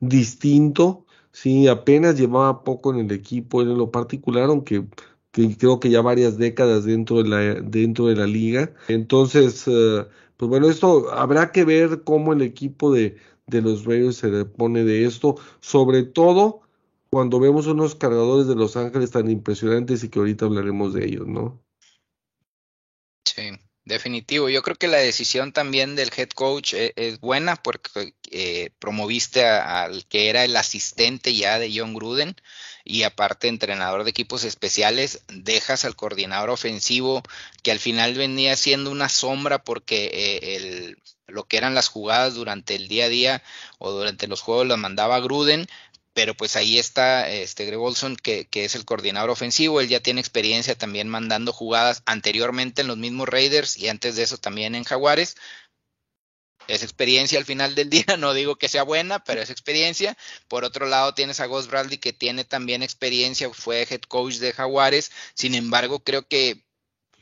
distinto, sí, apenas llevaba poco en el equipo en lo particular, aunque creo que ya varias décadas dentro de la, dentro de la liga. Entonces, eh, pues bueno, esto habrá que ver cómo el equipo de, de los Raiders se pone de esto, sobre todo cuando vemos unos cargadores de Los Ángeles tan impresionantes y que ahorita hablaremos de ellos, ¿no? Sí. Definitivo, yo creo que la decisión también del head coach eh, es, buena porque eh, promoviste al que era el asistente ya de John Gruden y aparte entrenador de equipos especiales, dejas al coordinador ofensivo que al final venía siendo una sombra porque eh, el, lo que eran las jugadas durante el día a día o durante los juegos las mandaba Gruden, pero pues ahí está este Greg Olson, que, que, es el coordinador ofensivo, él ya tiene experiencia también mandando jugadas anteriormente en los mismos Raiders y antes de eso también en Jaguares. Es experiencia al final del día, no digo que sea buena, pero es experiencia. Por otro lado, tienes a Gus Bradley que tiene también experiencia, fue head coach de Jaguares, sin embargo, creo que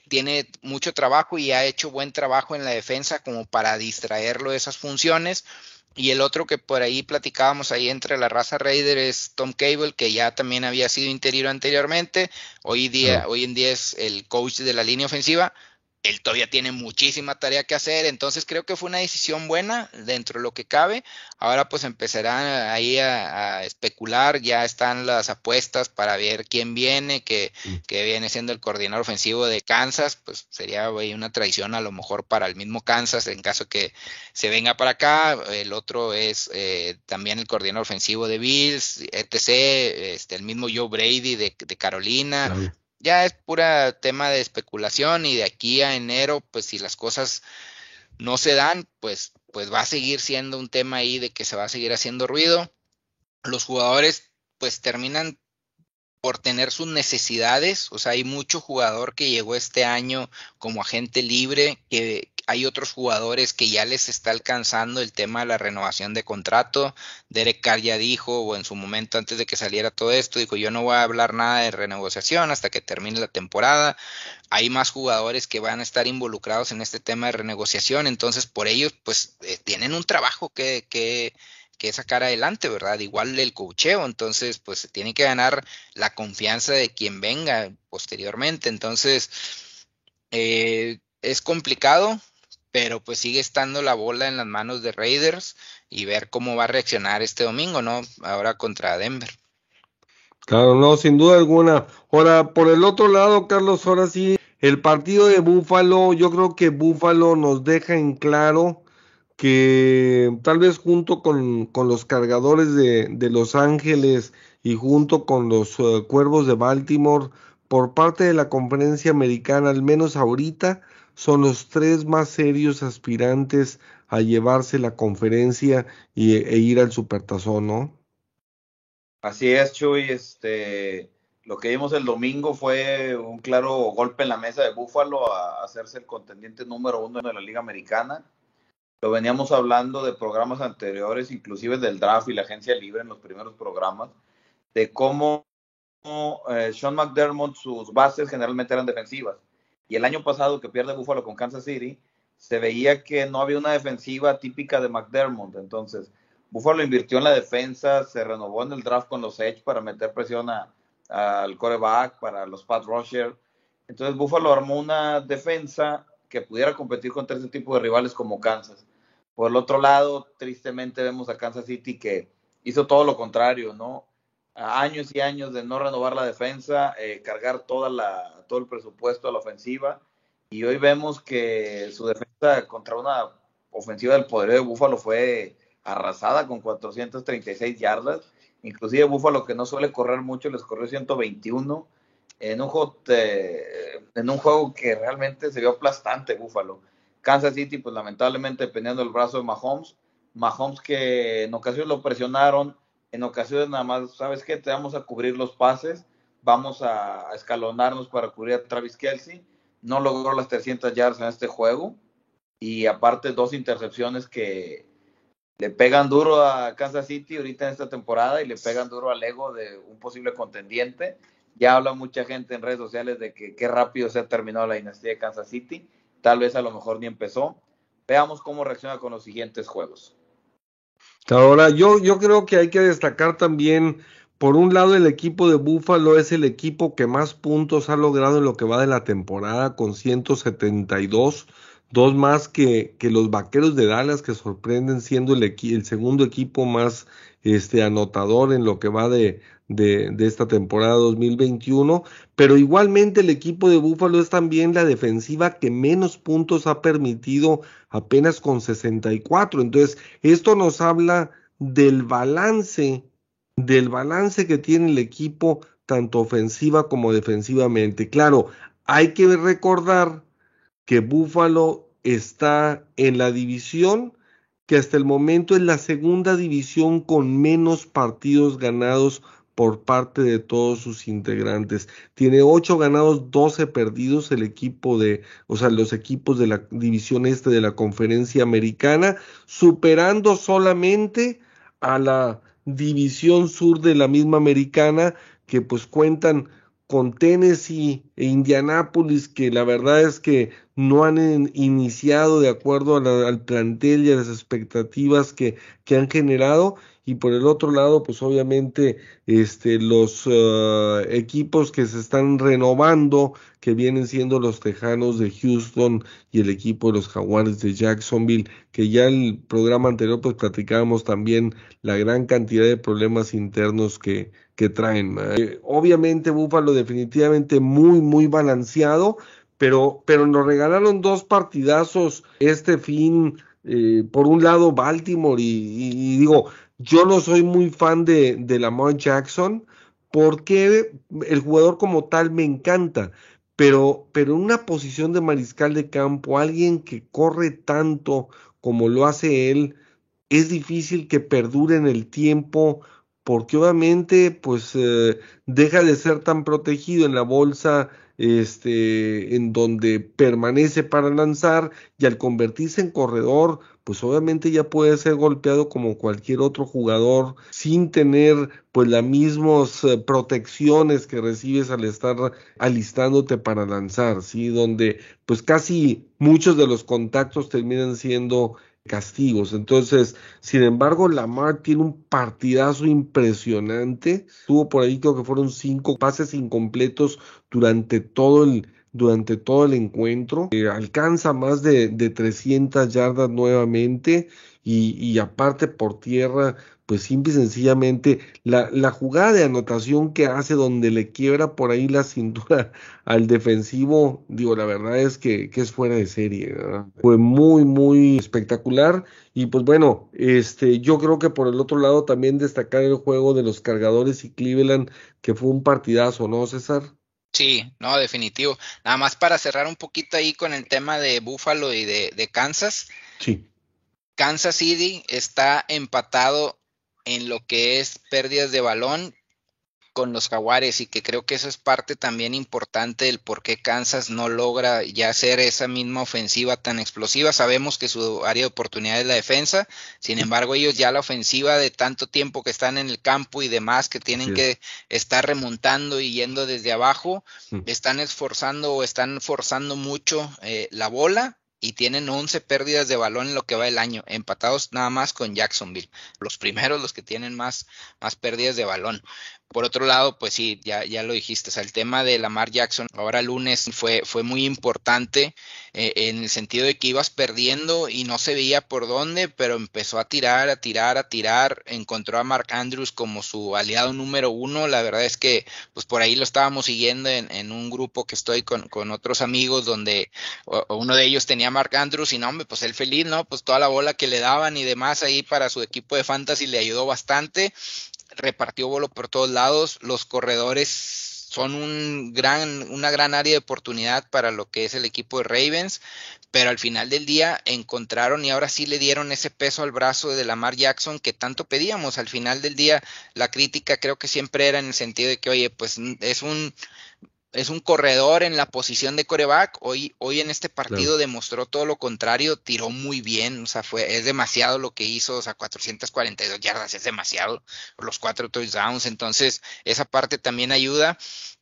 tiene mucho trabajo y ha hecho buen trabajo en la defensa como para distraerlo de esas funciones. Y el otro que por ahí platicábamos ahí entre la raza Raider es Tom Cable, que ya también había sido interior anteriormente. Hoy, día, hoy en día es el coach de la línea ofensiva él todavía tiene muchísima tarea que hacer, entonces creo que fue una decisión buena dentro de lo que cabe. Ahora pues empezarán ahí a, especular, ya están las apuestas para ver quién viene, que, mm. que, viene siendo el coordinador ofensivo de Kansas, pues sería una traición a lo mejor para el mismo Kansas en caso que se venga para acá. El otro es eh, también el coordinador ofensivo de Bills, etc., este, el mismo Joe Brady de, Carolina ya es pura tema de especulación y de aquí a enero, pues si las cosas no se dan, pues, pues va a seguir siendo un tema ahí de que se va a seguir haciendo ruido. Los jugadores pues terminan por tener sus necesidades, o sea, hay mucho jugador que llegó este año como agente libre, que, hay otros jugadores que ya les está alcanzando el tema de la renovación de contrato. Derek Carr ya dijo, o en su momento antes de que saliera todo esto, dijo yo no voy a hablar nada de renegociación hasta que termine la temporada. Hay más jugadores que van a estar involucrados en este tema de renegociación, entonces por ellos pues eh, tienen un trabajo que, que, que sacar adelante, ¿verdad? Igual el cocheo, entonces pues se tiene que ganar la confianza de quien venga posteriormente, entonces eh, es complicado, pero pues sigue estando la bola en las manos de Raiders y ver cómo va a reaccionar este domingo, ¿no? Ahora contra Denver. Claro, no, sin duda alguna. Ahora, por el otro lado, Carlos, ahora sí, el partido de Búfalo, yo creo que Búfalo nos deja en claro que tal vez junto con, los cargadores de, de, Los Ángeles y junto con los eh, Cuervos de Baltimore, por parte de la conferencia americana, al menos ahorita, son los tres más serios aspirantes a llevarse la conferencia y, e ir al supertazón, ¿no? Así es, Chuy. Este, lo que vimos el domingo fue un claro golpe en la mesa de Búfalo a hacerse el contendiente número uno de la Liga Americana. Lo veníamos hablando de programas anteriores, inclusive del draft y la agencia libre en los primeros programas, de cómo eh, Sean McDermott, sus bases generalmente eran defensivas. Y el año pasado que pierde Búfalo con Kansas City, se veía que no había una defensiva típica de McDermott. Entonces, Buffalo invirtió en la defensa, se renovó en el draft con los Edge para meter presión al coreback, para los Pat Rusher. Entonces, Buffalo armó una defensa que pudiera competir contra ese tipo de rivales como Kansas. Por el otro lado, tristemente vemos a Kansas City que hizo todo lo contrario, ¿no? Años y años de no renovar la defensa, eh, cargar toda la, todo el presupuesto a la ofensiva y hoy vemos que su defensa contra una ofensiva del poder de Búfalo fue arrasada con 436 yardas. Inclusive Búfalo, que no suele correr mucho, les corrió 121 en un juego, en un juego que realmente se vio aplastante Búfalo. Kansas City, pues lamentablemente dependiendo del brazo de Mahomes, Mahomes que en ocasiones lo presionaron, en ocasiones nada más, ¿sabes qué? Te vamos a cubrir los pases, vamos a, escalonarnos para cubrir a Travis Kelsey no logró las 300 yardas en este juego y aparte dos intercepciones que le pegan duro a Kansas City ahorita en esta temporada y le pegan duro al ego de un posible contendiente. Ya habla mucha gente en redes sociales de que qué rápido se ha terminado la dinastía de Kansas City. Tal vez a lo mejor ni empezó. Veamos cómo reacciona con los siguientes juegos. Ahora, yo, yo creo que hay que destacar también por un lado, el equipo de Buffalo es el equipo que más puntos ha logrado en lo que va de la temporada, con 172, dos más que, que los Vaqueros de Dallas, que sorprenden siendo el, el segundo equipo más este, anotador en lo que va de, de, esta temporada 2021, pero igualmente el equipo de Buffalo es también la defensiva que menos puntos ha permitido apenas con 64. Entonces, esto nos habla del balance del balance que tiene el equipo, tanto ofensiva como defensivamente. Claro, hay que recordar que Buffalo está en la división que hasta el momento es la segunda división con menos partidos ganados por parte de todos sus integrantes. Tiene ocho ganados, 12 perdidos el equipo de, o sea, los equipos de la división este de la conferencia americana, superando solamente a la división sur de la misma americana que pues cuentan con Tennessee e Indianápolis que la verdad es que no han iniciado de acuerdo al plantel y a las expectativas que, que han generado y por el otro lado pues obviamente este los uh, equipos que se están renovando que vienen siendo los Tejanos de Houston y el equipo de los Jaguares de Jacksonville que ya el programa anterior pues platicábamos también la gran cantidad de problemas internos que que traen eh, obviamente Búfalo definitivamente muy muy balanceado pero pero nos regalaron dos partidazos este fin eh, por un lado Baltimore y, digo yo no soy muy fan de, de Lamar Jackson porque el jugador como tal me encanta, pero, pero una posición de mariscal de campo, alguien que corre tanto como lo hace él, es difícil que perdure en el tiempo porque obviamente pues eh, deja de ser tan protegido en la bolsa este en donde permanece para lanzar y al convertirse en corredor pues obviamente ya puede ser golpeado como cualquier otro jugador sin tener pues las mismas eh, protecciones que recibes al estar alistándote para lanzar, ¿sí? Donde pues casi muchos de los contactos terminan siendo castigos. Entonces, sin embargo, Lamar tiene un partidazo impresionante. Tuvo por ahí, creo que fueron cinco pases incompletos durante todo el, durante todo el encuentro. Eh, alcanza más de, de 300 yardas nuevamente y, y aparte por tierra pues simple y sencillamente la, la, jugada de anotación que hace donde le quiebra por ahí la cintura al defensivo, digo, la verdad es que, que es fuera de serie, fue muy, muy espectacular y pues bueno, este, yo creo que por el otro lado también destacar el juego de los cargadores y Cleveland, que fue un partidazo, ¿no, César? Sí, no, definitivo. Nada más para cerrar un poquito ahí con el tema de Buffalo y de, de Kansas. Sí. Kansas City está empatado en lo que es pérdidas de balón con los jaguares y que creo que eso es parte también importante del por qué Kansas no logra ya hacer esa misma ofensiva tan explosiva. Sabemos que su área de oportunidad es la defensa, sin embargo ellos ya la ofensiva de tanto tiempo que están en el campo y demás que tienen sí. que estar remontando y yendo desde abajo, sí. están esforzando o están forzando mucho eh, la bola y tienen 11 pérdidas de balón en lo que va el año, empatados nada más con Jacksonville, los primeros los que tienen más, más pérdidas de balón. Por otro lado, pues sí, ya, ya lo dijiste, o sea, el tema de Lamar Jackson ahora lunes fue, fue muy importante eh, en el sentido de que ibas perdiendo y no se veía por dónde, pero empezó a tirar, a tirar, a tirar, encontró a Mark Andrews como su aliado número uno, la verdad es que pues por ahí lo estábamos siguiendo en, en un grupo que estoy con, con otros amigos donde uno de ellos tenía a Mark Andrews y no, hombre, pues él feliz, ¿no? Pues toda la bola que le daban y demás ahí para su equipo de fantasy le ayudó bastante repartió bolo por todos lados, los corredores son un gran, una gran área de oportunidad para lo que es el equipo de Ravens, pero al final del día encontraron y ahora sí le dieron ese peso al brazo de Lamar Jackson que tanto pedíamos. Al final del día la crítica creo que siempre era en el sentido de que, oye, pues es un es un corredor en la posición de coreback. Hoy, hoy en este partido claro. demostró todo lo contrario, tiró muy bien, o sea, fue, es demasiado lo que hizo, o sea, 442 yardas es demasiado, los cuatro touchdowns, entonces esa parte también ayuda.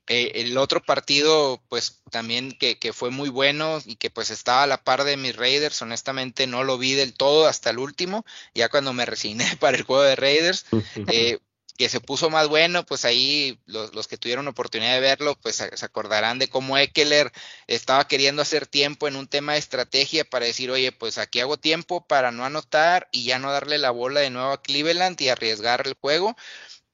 Eh, el otro partido, pues también que, que, fue muy bueno y que pues estaba a la par de mis Raiders, honestamente no lo vi del todo hasta el último, ya cuando me resigné para el juego de Raiders, eh, que se puso más bueno, pues ahí los, los, que tuvieron oportunidad de verlo, pues se acordarán de cómo Eckler estaba queriendo hacer tiempo en un tema de estrategia para decir, oye, pues aquí hago tiempo para no anotar y ya no darle la bola de nuevo a Cleveland y arriesgar el juego.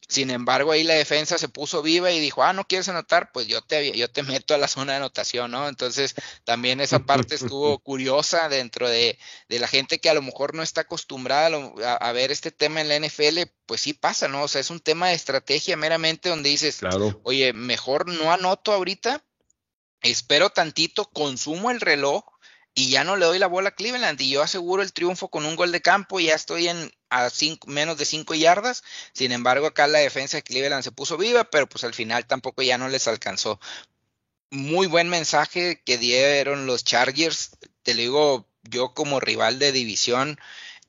Sin embargo, ahí la defensa se puso viva y dijo, ah, no quieres anotar, pues yo te, yo te meto a la zona de anotación, ¿no? Entonces, también esa parte estuvo curiosa dentro de, de, la gente que a lo mejor no está acostumbrada a, a, ver este tema en la NFL, pues sí pasa, ¿no? O sea, es un tema de estrategia meramente donde dices, claro. oye, mejor no anoto ahorita, espero tantito, consumo el reloj y ya no le doy la bola a Cleveland y yo aseguro el triunfo con un gol de campo, ya estoy en a cinco, menos de 5 yardas, sin embargo acá la defensa de Cleveland se puso viva, pero pues al final tampoco ya no les alcanzó. Muy buen mensaje que dieron los Chargers, te lo digo yo como rival de división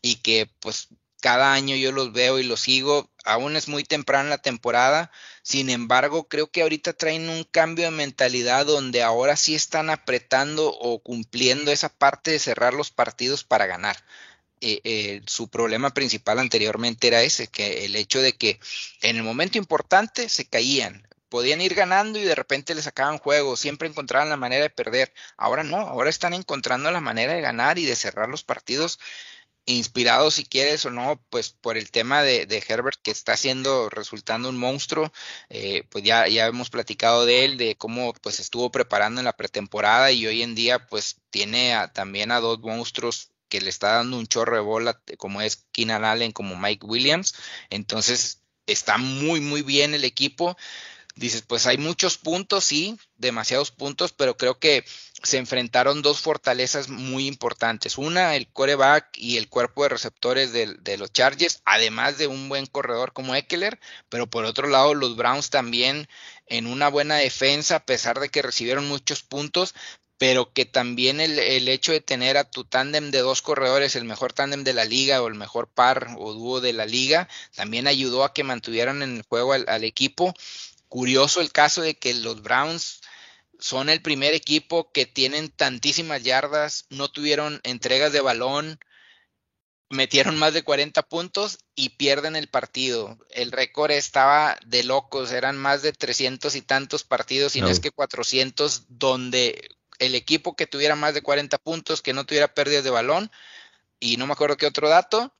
y que pues cada año yo los veo y los sigo, aún es muy temprano la temporada, sin embargo creo que ahorita traen un cambio de mentalidad donde ahora sí están apretando o cumpliendo esa parte de cerrar los partidos para ganar. Eh, eh, su problema principal anteriormente era ese, que el hecho de que en el momento importante se caían, podían ir ganando y de repente les sacaban juego, siempre encontraban la manera de perder. Ahora no, ahora están encontrando la manera de ganar y de cerrar los partidos inspirado si quieres o no, pues por el tema de, Herbert que está siendo, resultando un monstruo, eh, pues ya, ya hemos platicado de él, de cómo pues estuvo preparando en la pretemporada y hoy en día pues tiene también a dos monstruos que le está dando un chorro de bola, como es Keenan Allen, como Mike Williams, entonces está muy, muy bien el equipo. Dices, pues hay muchos puntos, sí, demasiados puntos, pero creo que se enfrentaron dos fortalezas muy importantes. Una, el coreback y el cuerpo de receptores de, los Chargers, además de un buen corredor como Eckler, pero por otro lado, los Browns también en una buena defensa, a pesar de que recibieron muchos puntos, pero que también el, el hecho de tener a tu tándem de dos corredores, el mejor tándem de la liga o el mejor par o dúo de la liga, también ayudó a que mantuvieran en el juego al, al equipo. Curioso el caso de que los Browns son el primer equipo que tienen tantísimas yardas, no tuvieron entregas de balón metieron más de 40 puntos y pierden el partido. El récord estaba de locos, eran más de 300 y tantos partidos, y no es que 400, donde el equipo que tuviera más de 40 puntos, que no tuviera pérdidas de balón, y no me acuerdo qué otro dato,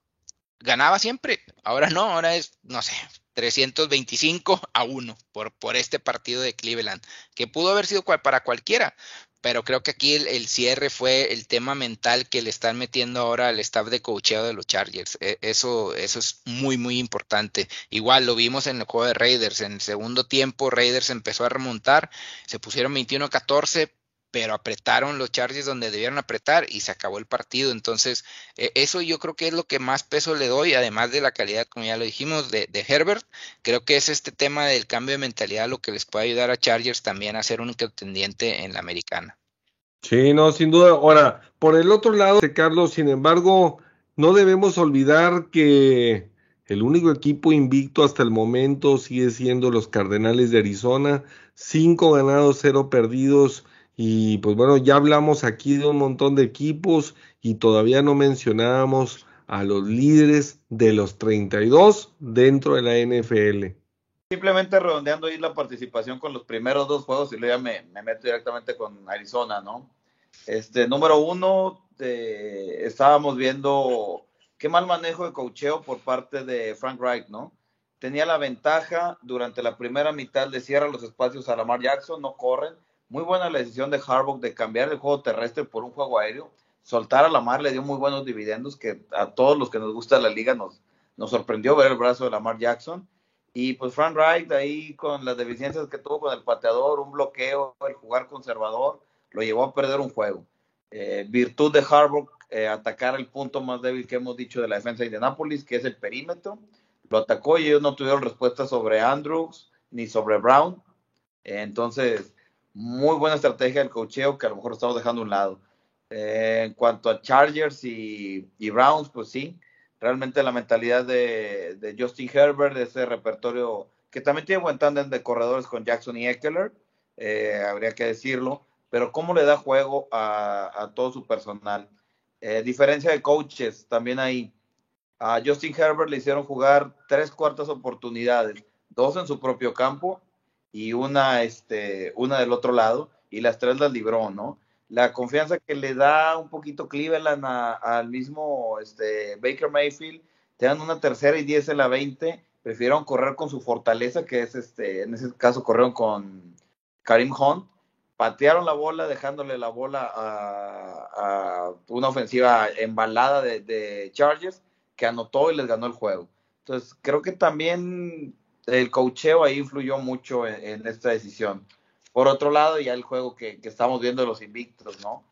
ganaba siempre. Ahora no, ahora es, no sé, 325 a 1 por, por este partido de Cleveland, que pudo haber sido para cualquiera, pero creo que aquí el, cierre fue el tema mental que le están metiendo ahora al staff de coacheo de los Chargers. E, eso, eso es muy, muy importante. Igual lo vimos en el juego de Raiders. En el segundo tiempo, Raiders empezó a remontar, se pusieron 21-14, pero apretaron los Chargers donde debieron apretar y se acabó el partido. Entonces, e, eso yo creo que es lo que más peso le doy, además de la calidad, como ya lo dijimos, de, Herbert. Creo que es este tema del cambio de mentalidad lo que les puede ayudar a Chargers también a ser un contendiente en la americana. Sí, no, sin duda. Ahora, por el otro lado, Carlos, sin embargo, no debemos olvidar que el único equipo invicto hasta el momento sigue siendo los Cardenales de Arizona, cinco ganados, cero perdidos y pues bueno, ya hablamos aquí de un montón de equipos y todavía no mencionábamos a los líderes de los 32 dentro de la NFL. Simplemente redondeando ahí la participación con los primeros dos juegos y luego ya me, meto directamente con Arizona, ¿no? Este, número uno, estábamos viendo qué mal manejo de cocheo por parte de Frank Wright, ¿no? Tenía la ventaja durante la primera mitad de cierra los espacios a Lamar Jackson, no corren, muy buena la decisión de Harbaugh de cambiar el juego terrestre por un juego aéreo. Soltar a Lamar le dio muy buenos dividendos que a todos los que nos gusta la liga nos, sorprendió ver el brazo de Lamar Jackson. Y pues Frank Wright ahí con las deficiencias que tuvo con el pateador, un bloqueo, el jugar conservador, lo llevó a perder un juego. Eh, virtud de Harbaugh, eh, atacar el punto más débil que hemos dicho de la defensa de Indianapolis, que es el perímetro. Lo atacó y ellos no tuvieron respuesta sobre Andrews ni sobre Brown. entonces, muy buena estrategia del cocheo que a lo mejor estamos dejando a un lado. Eh, en cuanto a Chargers y, Browns, pues sí, realmente la mentalidad de, Justin Herbert, de ese repertorio que también tiene buen tándem de corredores con Jackson y Eckler, eh, habría que decirlo, pero cómo le da juego a, todo su personal. Eh, diferencia de coaches, también ahí. A Justin Herbert le hicieron jugar tres cuartas oportunidades, dos en su propio campo y una, este, una del otro lado, y las tres las libró, ¿no? La confianza que le da un poquito Cleveland al mismo este, Baker Mayfield, te dan una tercera y diez en la 20, prefirieron correr con su fortaleza, que es, este, en ese caso corrieron con Karim Hunt, patearon la bola, dejándole la bola a, una ofensiva embalada de, de Chargers, que anotó y les ganó el juego. Entonces, creo que también el cocheo ahí influyó mucho en, esta decisión. Por otro lado, ya el juego que, estamos viendo de los invictos, ¿no?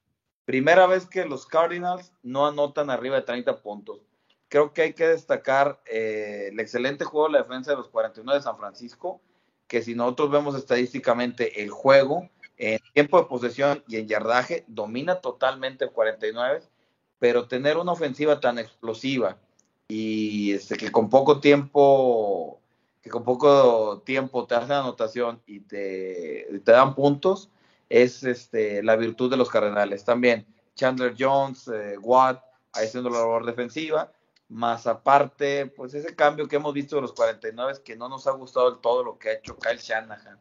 Primera vez que los Cardinals no anotan arriba de 30 puntos. Creo que hay que destacar eh, el excelente juego de la defensa de los 49 de San Francisco, que si nosotros vemos estadísticamente el juego, en tiempo de posesión y en yardaje, domina totalmente el 49, pero tener una ofensiva tan explosiva y este, que con poco tiempo que con poco tiempo te hacen anotación y te, te dan puntos, es este, la virtud de los Cardenales. También Chandler Jones, eh, Watt, haciendo la labor defensiva, más aparte, pues ese cambio que hemos visto de los 49 es que no nos ha gustado del todo lo que ha hecho Kyle Shanahan,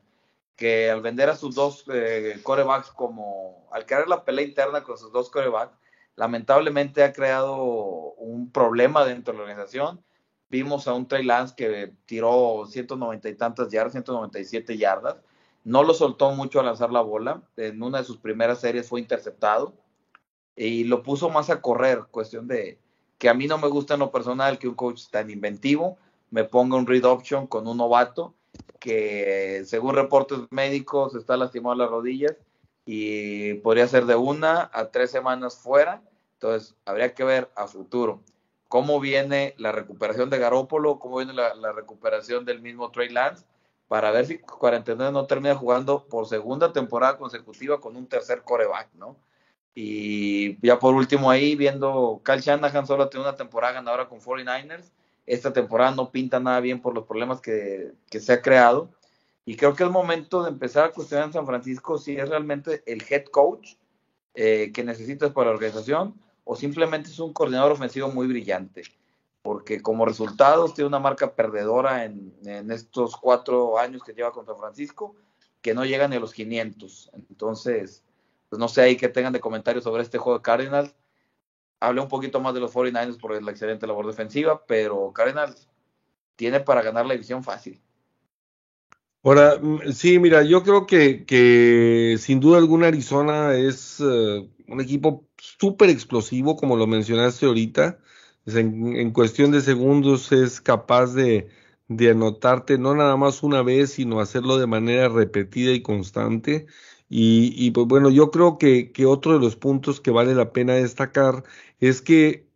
que al vender a sus dos eh, corebacks como, al crear la pelea interna con sus dos corebacks, lamentablemente ha creado un problema dentro de la organización vimos a un Trey Lance que tiró 190 y tantas yardas, 197 yardas. No lo soltó mucho a lanzar la bola. En una de sus primeras series fue interceptado y lo puso más a correr. Cuestión de que a mí no me gusta en lo personal que un coach tan inventivo me ponga un read option con un novato que según reportes médicos está lastimado las rodillas y podría ser de una a tres semanas fuera. Entonces habría que ver a futuro cómo viene la recuperación de Garópolo, cómo viene la, recuperación del mismo Trey Lance, para ver si 49 no termina jugando por segunda temporada consecutiva con un tercer coreback, ¿no? Y ya por último ahí, viendo Kyle Shanahan solo tiene una temporada ganadora con 49ers, esta temporada no pinta nada bien por los problemas que, se ha creado, y creo que es momento de empezar a cuestionar en San Francisco si es realmente el head coach eh, que necesitas para la organización o simplemente es un coordinador ofensivo muy brillante, porque como resultados tiene una marca perdedora en, en estos cuatro años que lleva contra Francisco, que no llega ni a los 500. Entonces, pues no sé ahí que tengan de comentarios sobre este juego de Cardinals. Hablé un poquito más de los 49ers por la excelente labor defensiva, pero Cardinals tiene para ganar la división fácil. Ahora, mm, sí, mira, yo creo que, que sin duda alguna Arizona es uh, un equipo súper explosivo, como lo mencionaste ahorita. En, en, cuestión de segundos es capaz de, de anotarte no nada más una vez, sino hacerlo de manera repetida y constante. Y, y pues bueno, yo creo que, que otro de los puntos que vale la pena destacar es que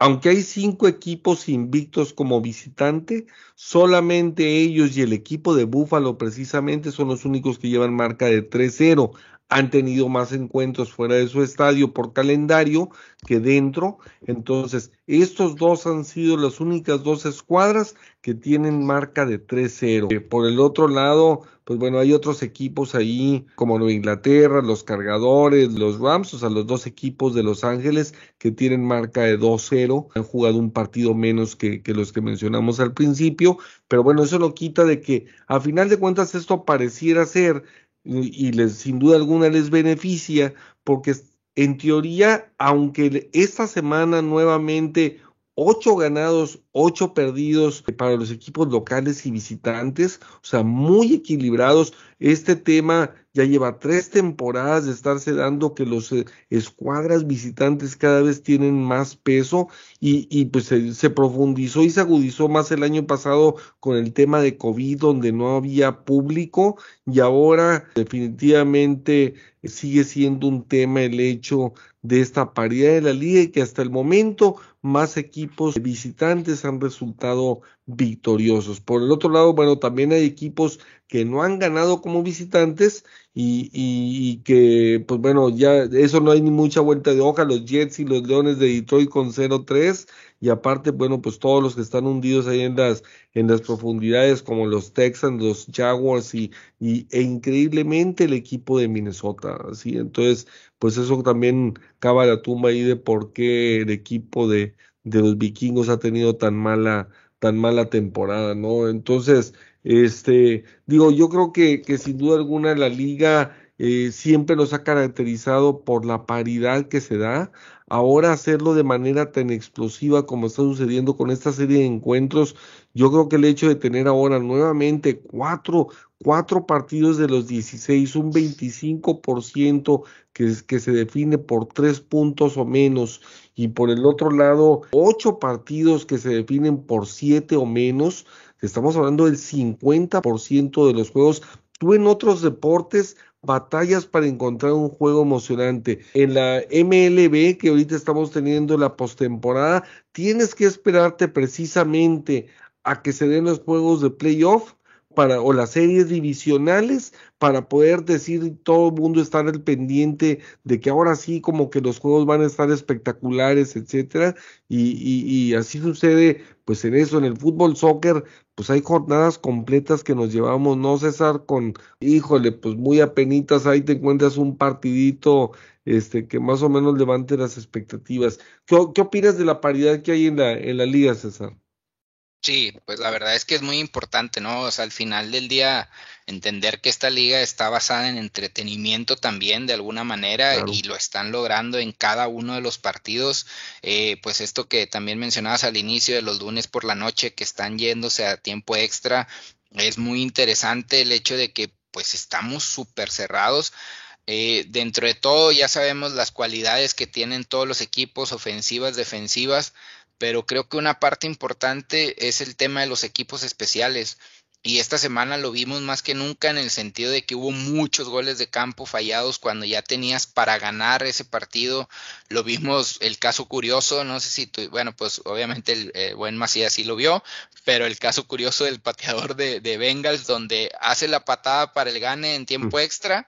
aunque hay cinco equipos invictos como visitante, solamente ellos y el equipo de Búfalo precisamente son los únicos que llevan marca de 3-0 han tenido más encuentros fuera de su estadio por calendario que dentro. Entonces, estos dos han sido las únicas dos escuadras que tienen marca de 3-0. Por el otro lado, pues bueno, hay otros equipos ahí como Nueva Inglaterra, los Cargadores, los Rams, o sea, los dos equipos de Los Ángeles que tienen marca de 2-0. Han jugado un partido menos que, que los que mencionamos al principio, pero bueno, eso no quita de que a final de cuentas esto pareciera ser y les, sin duda alguna les beneficia porque en teoría, aunque esta semana nuevamente ocho ganados, ocho perdidos para los equipos locales y visitantes, o sea, muy equilibrados. Este tema ya lleva tres temporadas de estarse dando que los eh, escuadras visitantes cada vez tienen más peso y, y pues se, se, profundizó y se agudizó más el año pasado con el tema de COVID donde no había público y ahora definitivamente sigue siendo un tema el hecho de esta paridad de la liga y que hasta el momento más equipos visitantes han resultado victoriosos. Por el otro lado, bueno, también hay equipos que no han ganado como visitantes y, y, que, pues bueno, ya eso no hay ni mucha vuelta de hoja, los Jets y los Leones de Detroit con 0-3 y aparte, bueno, pues todos los que están hundidos ahí en las, en las profundidades como los Texans, los Jaguars y, y e increíblemente el equipo de Minnesota, así, entonces, pues eso también cava la tumba ahí de por qué el equipo de, de los vikingos ha tenido tan mala, tan mala temporada, ¿no? Entonces, este, digo, yo creo que, que sin duda alguna la liga eh, siempre nos ha caracterizado por la paridad que se da. Ahora hacerlo de manera tan explosiva como está sucediendo con esta serie de encuentros, yo creo que el hecho de tener ahora nuevamente cuatro, cuatro partidos de los 16, un 25% que, que se define por tres puntos o menos, y por el otro lado, ocho partidos que se definen por siete o menos, Estamos hablando del 50% de los juegos. Tú en otros deportes batallas para encontrar un juego emocionante. En la MLB, que ahorita estamos teniendo la postemporada, tienes que esperarte precisamente a que se den los juegos de playoff para, o las series divisionales para poder decir todo el mundo estar al pendiente de que ahora sí como que los juegos van a estar espectaculares, etcétera, y, y, y así sucede pues en eso, en el fútbol soccer, pues hay jornadas completas que nos llevamos, no César, con, híjole, pues muy apenitas, ahí te encuentras un partidito este que más o menos levante las expectativas. ¿Qué, qué opinas de la paridad que hay en la, en la liga, César? Sí, pues la verdad es que es muy importante, ¿no? O sea, al final del día, entender que esta liga está basada en entretenimiento también de alguna manera claro. y lo están logrando en cada uno de los partidos. Eh, pues esto que también mencionabas al inicio de los lunes por la noche que están yéndose a tiempo extra, es muy interesante el hecho de que pues estamos súper cerrados. Eh, dentro de todo ya sabemos las cualidades que tienen todos los equipos ofensivas, defensivas pero creo que una parte importante es el tema de los equipos especiales. Y esta semana lo vimos más que nunca en el sentido de que hubo muchos goles de campo fallados cuando ya tenías para ganar ese partido. Lo vimos el caso curioso, no sé si tú, bueno, pues obviamente el eh, buen Macías sí lo vio, pero el caso curioso del pateador de, de Bengals donde hace la patada para el gane en tiempo mm. extra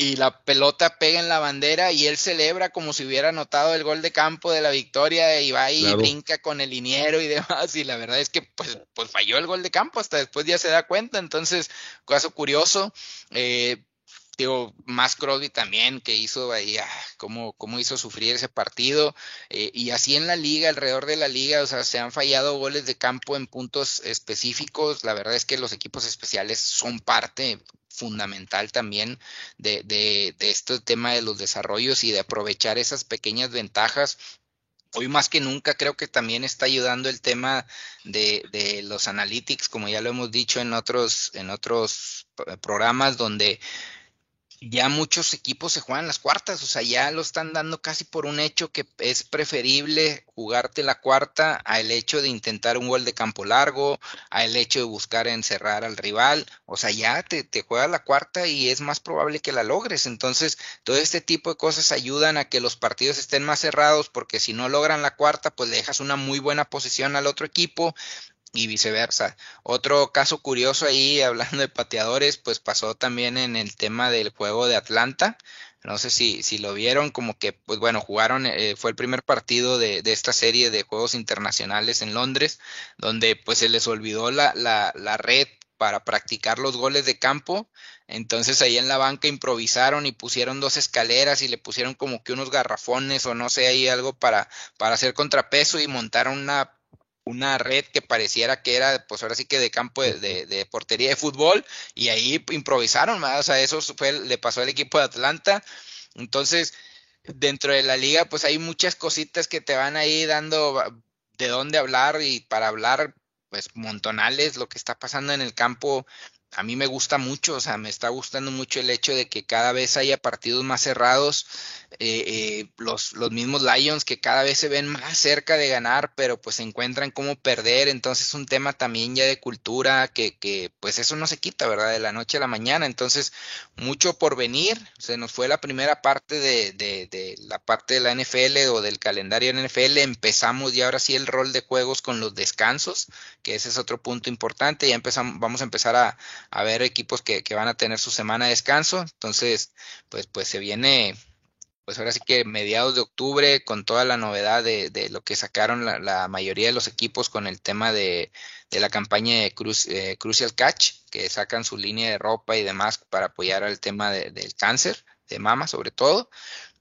y la pelota pega en la bandera y él celebra como si hubiera anotado el gol de campo de la victoria y va y claro. brinca con el liniero y demás y la verdad es que pues, pues falló el gol de campo hasta después ya se da cuenta entonces caso curioso eh, digo, más Crosby también, que hizo ahí, ah, cómo, cómo, hizo sufrir ese partido. Eh, y así en la liga, alrededor de la liga, o sea, se han fallado goles de campo en puntos específicos. La verdad es que los equipos especiales son parte fundamental también de, de, de este tema de los desarrollos y de aprovechar esas pequeñas ventajas. Hoy más que nunca creo que también está ayudando el tema de, de, los analytics, como ya lo hemos dicho en otros, en otros programas, donde ya muchos equipos se juegan las cuartas, o sea, ya lo están dando casi por un hecho que es preferible jugarte la cuarta al hecho de intentar un gol de campo largo, al hecho de buscar encerrar al rival, o sea, ya te, te juegas la cuarta y es más probable que la logres. Entonces, todo este tipo de cosas ayudan a que los partidos estén más cerrados, porque si no logran la cuarta, pues le dejas una muy buena posición al otro equipo y viceversa. Otro caso curioso ahí, hablando de pateadores, pues pasó también en el tema del juego de Atlanta. No sé si, si lo vieron, como que, pues bueno, jugaron, eh, fue el primer partido de, de, esta serie de juegos internacionales en Londres, donde pues se les olvidó la, la, la red para practicar los goles de campo. Entonces ahí en la banca improvisaron y pusieron dos escaleras y le pusieron como que unos garrafones o no sé, ahí algo para, para hacer contrapeso y montaron una una red que pareciera que era, pues ahora sí que de campo de, portería de fútbol, y ahí improvisaron, o sea, eso fue, le pasó al equipo de Atlanta. Entonces, dentro de la liga, pues hay muchas cositas que te van ahí dando de dónde hablar y para hablar, pues montonales, lo que está pasando en el campo a mí me gusta mucho, o sea, me está gustando mucho el hecho de que cada vez haya partidos más cerrados, eh, eh, los, los mismos Lions que cada vez se ven más cerca de ganar, pero pues se encuentran cómo perder, entonces es un tema también ya de cultura que, que pues eso no se quita, ¿verdad? De la noche a la mañana, entonces mucho por venir, se nos fue la primera parte de, de, de la parte de la NFL o del calendario de la NFL, empezamos ya ahora sí el rol de juegos con los descansos, que ese es otro punto importante, ya empezamos, vamos a empezar a a ver equipos que, que, van a tener su semana de descanso. Entonces, pues, pues se viene, pues ahora sí que mediados de octubre con toda la novedad de, de lo que sacaron la, la, mayoría de los equipos con el tema de, de la campaña de eh, Crucial Catch, que sacan su línea de ropa y demás para apoyar al tema de, del cáncer de mama sobre todo.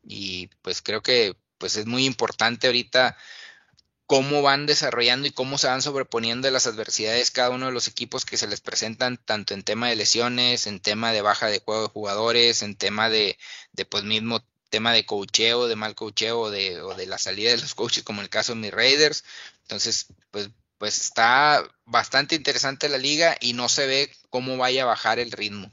Y pues creo que pues es muy importante ahorita cómo van desarrollando y cómo se van sobreponiendo de las adversidades cada uno de los equipos que se les presentan, tanto en tema de lesiones, en tema de baja de juego de jugadores, en tema de, pues mismo tema de cocheo, de mal cocheo o de, o de la salida de los coaches, como el caso de mis Raiders. Entonces, pues, pues está bastante interesante la liga y no se ve cómo vaya a bajar el ritmo.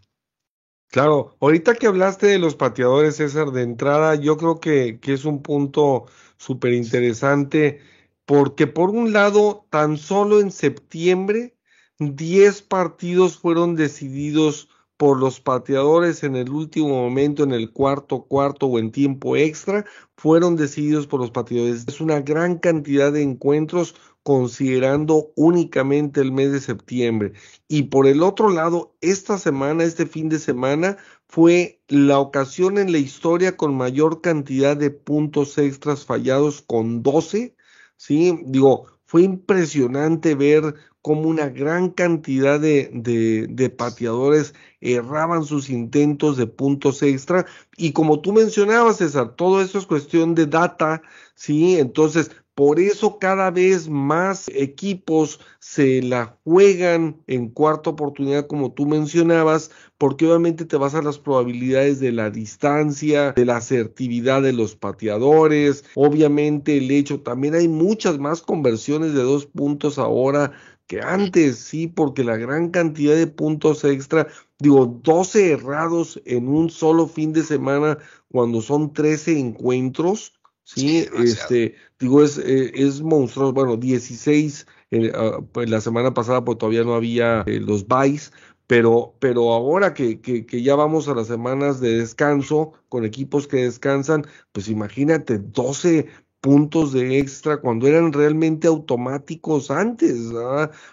Claro, ahorita que hablaste de los pateadores, César, de entrada, yo creo que, que es un punto súper interesante porque por un lado, tan solo en septiembre, 10 partidos fueron decididos por los pateadores en el último momento, en el cuarto cuarto o en tiempo extra, fueron decididos por los pateadores. Es una gran cantidad de encuentros considerando únicamente el mes de septiembre. Y por el otro lado, esta semana, este fin de semana, fue la ocasión en la historia con mayor cantidad de puntos extras fallados con 12 ¿sí? Digo, fue impresionante ver cómo una gran cantidad de, de, de, pateadores erraban sus intentos de puntos extra. Y como tú mencionabas, César, todo eso es cuestión de data, ¿sí? Entonces, por eso cada vez más equipos se la juegan en cuarta oportunidad, como tú mencionabas, porque obviamente te vas a las probabilidades de la distancia, de la asertividad de los pateadores, obviamente el hecho, también hay muchas más conversiones de dos puntos ahora que antes, sí, porque la gran cantidad de puntos extra, digo, 12 errados en un solo fin de semana cuando son 13 encuentros, Sí, este, digo, es, eh, es monstruoso. Bueno, 16 eh, uh, pues la semana pasada, pues todavía no había eh, los buys, pero, pero ahora que, que, que, ya vamos a las semanas de descanso con equipos que descansan, pues imagínate, 12 puntos de extra cuando eran realmente automáticos antes.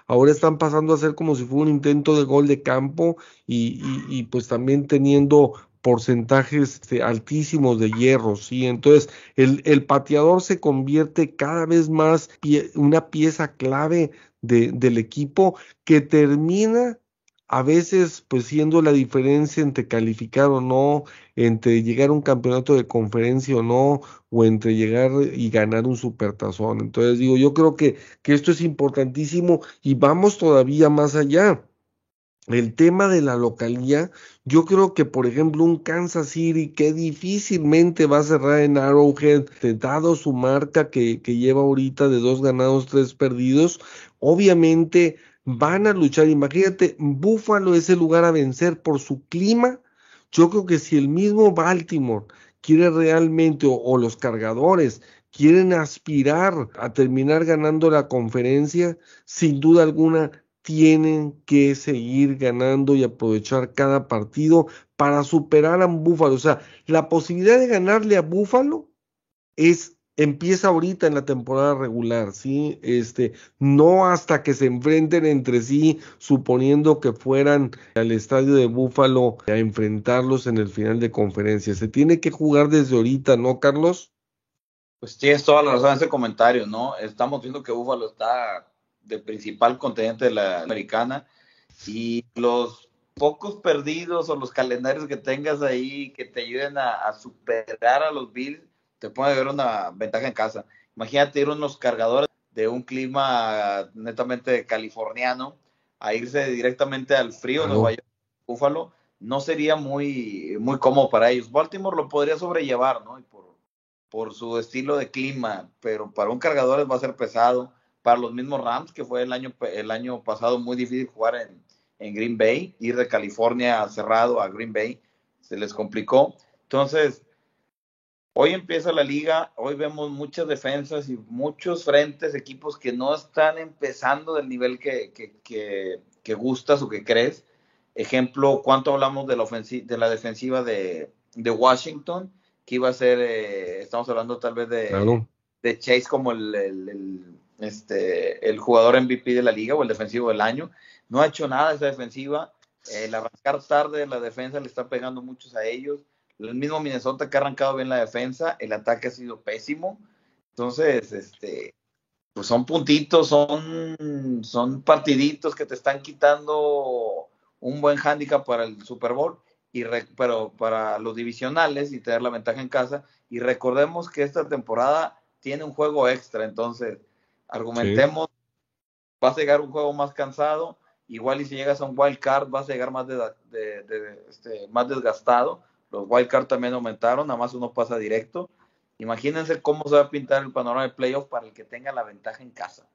Ahora están pasando a ser como si fuera un intento de gol de campo y, y, y pues también teniendo porcentajes este, altísimos de hierro, ¿sí? Entonces, el, pateador se convierte cada vez más pie, una pieza clave de, del equipo que termina a veces pues siendo la diferencia entre calificar o no, entre llegar a un campeonato de conferencia o no, o entre llegar y ganar un supertazón. Entonces digo, yo creo que esto es importantísimo y vamos todavía más allá el tema de la localía, yo creo que, por ejemplo, un Kansas City que difícilmente va a cerrar en Arrowhead, dado su marca que, que lleva ahorita de dos ganados, tres perdidos, obviamente van a luchar. Imagínate, Buffalo es el lugar a vencer por su clima. Yo creo que si el mismo Baltimore quiere realmente, o, o los cargadores, quieren aspirar a terminar ganando la conferencia, sin duda alguna tienen que seguir ganando y aprovechar cada partido para superar a Búfalo. O sea, la posibilidad de ganarle a Búfalo es empieza ahorita en la temporada regular, ¿sí? Este, no hasta que se enfrenten entre sí, suponiendo que fueran al estadio de Búfalo a enfrentarlos en el final de conferencia. Se tiene que jugar desde ahorita, ¿no, Carlos? Pues tienes toda la razón en ese comentario, ¿no? Estamos viendo que Búfalo está del principal continente de la americana y los pocos perdidos o los calendarios que tengas ahí que te ayuden a, superar a los Bills, te puede ver una ventaja en casa. Imagínate ir unos cargadores de un clima netamente californiano a irse directamente al frío de Nueva York, Búfalo, no sería muy, muy cómodo para ellos. Baltimore lo podría sobrellevar, ¿no? Y por, por su estilo de clima, pero para un cargador va a ser pesado para los mismos Rams, que fue el año, el año pasado muy difícil jugar en, en Green Bay, ir de California cerrado a Green Bay, se les complicó. Entonces, hoy empieza la liga, hoy vemos muchas defensas y muchos frentes, equipos que no están empezando del nivel que, que, que, gustas o que crees. Ejemplo, ¿cuánto hablamos de la, de la defensiva de, de, Washington? Que iba a ser, eh, estamos hablando tal vez de, de Chase como el este, el jugador MVP de la liga o el defensivo del año. No ha hecho nada esa defensiva. El arrancar tarde la defensa le está pegando muchos a ellos. El mismo Minnesota que ha arrancado bien la defensa, el ataque ha sido pésimo. Entonces, este, pues son puntitos, son, son partiditos que te están quitando un buen hándicap para el Super Bowl, y pero para los divisionales y tener la ventaja en casa. Y recordemos que esta temporada tiene un juego extra, entonces Argumentemos, vas a llegar un juego más cansado, igual y si llegas a un wild card vas a llegar más, de, este, más desgastado. Los wild card también aumentaron, nada más uno pasa directo. Imagínense cómo se va a pintar el panorama de playoff para el que tenga la ventaja en casa.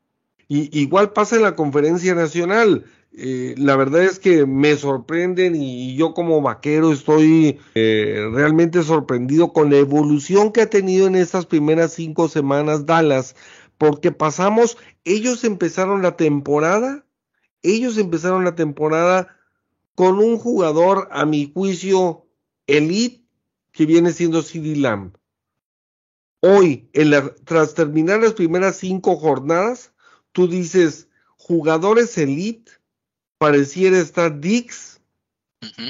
Y, igual pasa en la conferencia nacional. Eh, la verdad es que me sorprenden y yo como vaquero estoy eh, realmente sorprendido con la evolución que ha tenido en estas primeras cinco semanas Dallas porque pasamos, ellos empezaron la temporada, ellos empezaron la temporada con un jugador, a mi juicio, elite, que viene siendo CD Lamb. Hoy, en la, tras terminar las primeras cinco jornadas, tú dices, jugadores elite, pareciera estar Dix,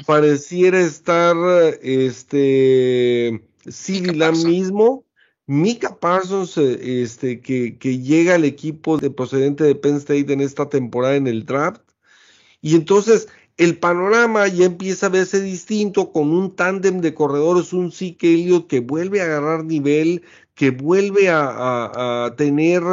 pareciera estar este CD Lamb mismo, Mika Parsons, eh, este, que, llega al equipo de procedente de Penn State en esta temporada en el draft. Y entonces el panorama ya empieza a verse distinto con un tándem de corredores, un Zeke Elliott que vuelve a agarrar nivel, que vuelve a, a, tener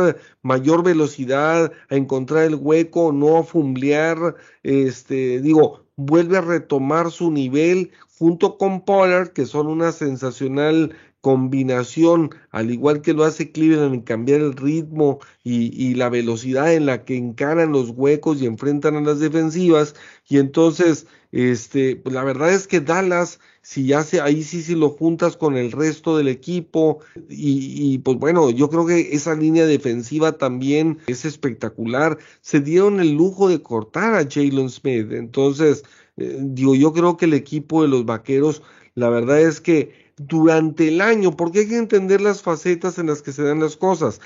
mayor velocidad, a encontrar el hueco, no a fumblear, este, digo, vuelve a retomar su nivel junto con Pollard, que son una sensacional combinación, al igual que lo hace Cleveland en cambiar el ritmo y, la velocidad en la que encaran los huecos y enfrentan a las defensivas. Y entonces, este, pues la verdad es que Dallas, si ya se, ahí sí, si lo juntas con el resto del equipo, y, pues bueno, yo creo que esa línea defensiva también es espectacular. Se dieron el lujo de cortar a Jalen Smith. Entonces, eh, digo, yo creo que el equipo de los vaqueros, la verdad es que durante el año, porque hay que entender las facetas en las que se dan las cosas.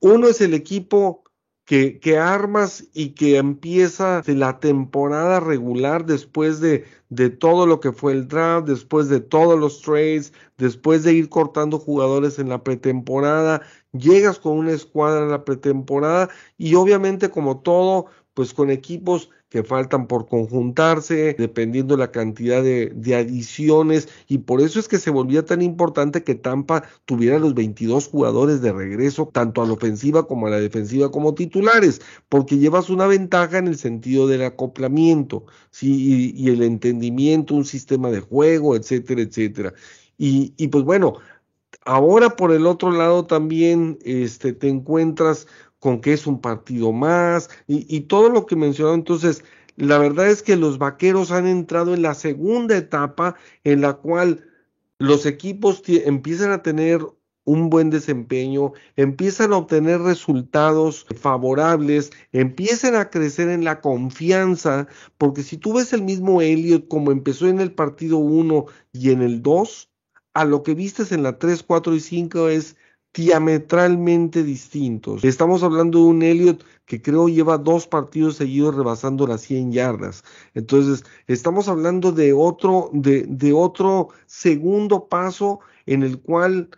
Uno es el equipo que, que armas y que empieza la temporada regular después de, de todo lo que fue el draft, después de todos los trades, después de ir cortando jugadores en la pretemporada, llegas con una escuadra en la pretemporada y obviamente como todo, pues con equipos que faltan por conjuntarse, dependiendo la cantidad de, adiciones, y por eso es que se volvía tan importante que Tampa tuviera los 22 jugadores de regreso, tanto a la ofensiva como a la defensiva como titulares, porque llevas una ventaja en el sentido del acoplamiento, ¿sí? y, y el entendimiento, un sistema de juego, etcétera, etcétera. Y, y pues bueno, ahora por el otro lado también este, te encuentras con que es un partido más y, todo lo que mencionó. Entonces, la verdad es que los vaqueros han entrado en la segunda etapa en la cual los equipos empiezan a tener un buen desempeño, empiezan a obtener resultados favorables, empiezan a crecer en la confianza, porque si tú ves el mismo Elliot como empezó en el partido 1 y en el 2, a lo que vistes en la 3, 4 y 5 es diametralmente distintos. Estamos hablando de un Elliot que creo lleva dos partidos seguidos rebasando las 100 yardas. Entonces, estamos hablando de otro, de, otro segundo paso en el cual,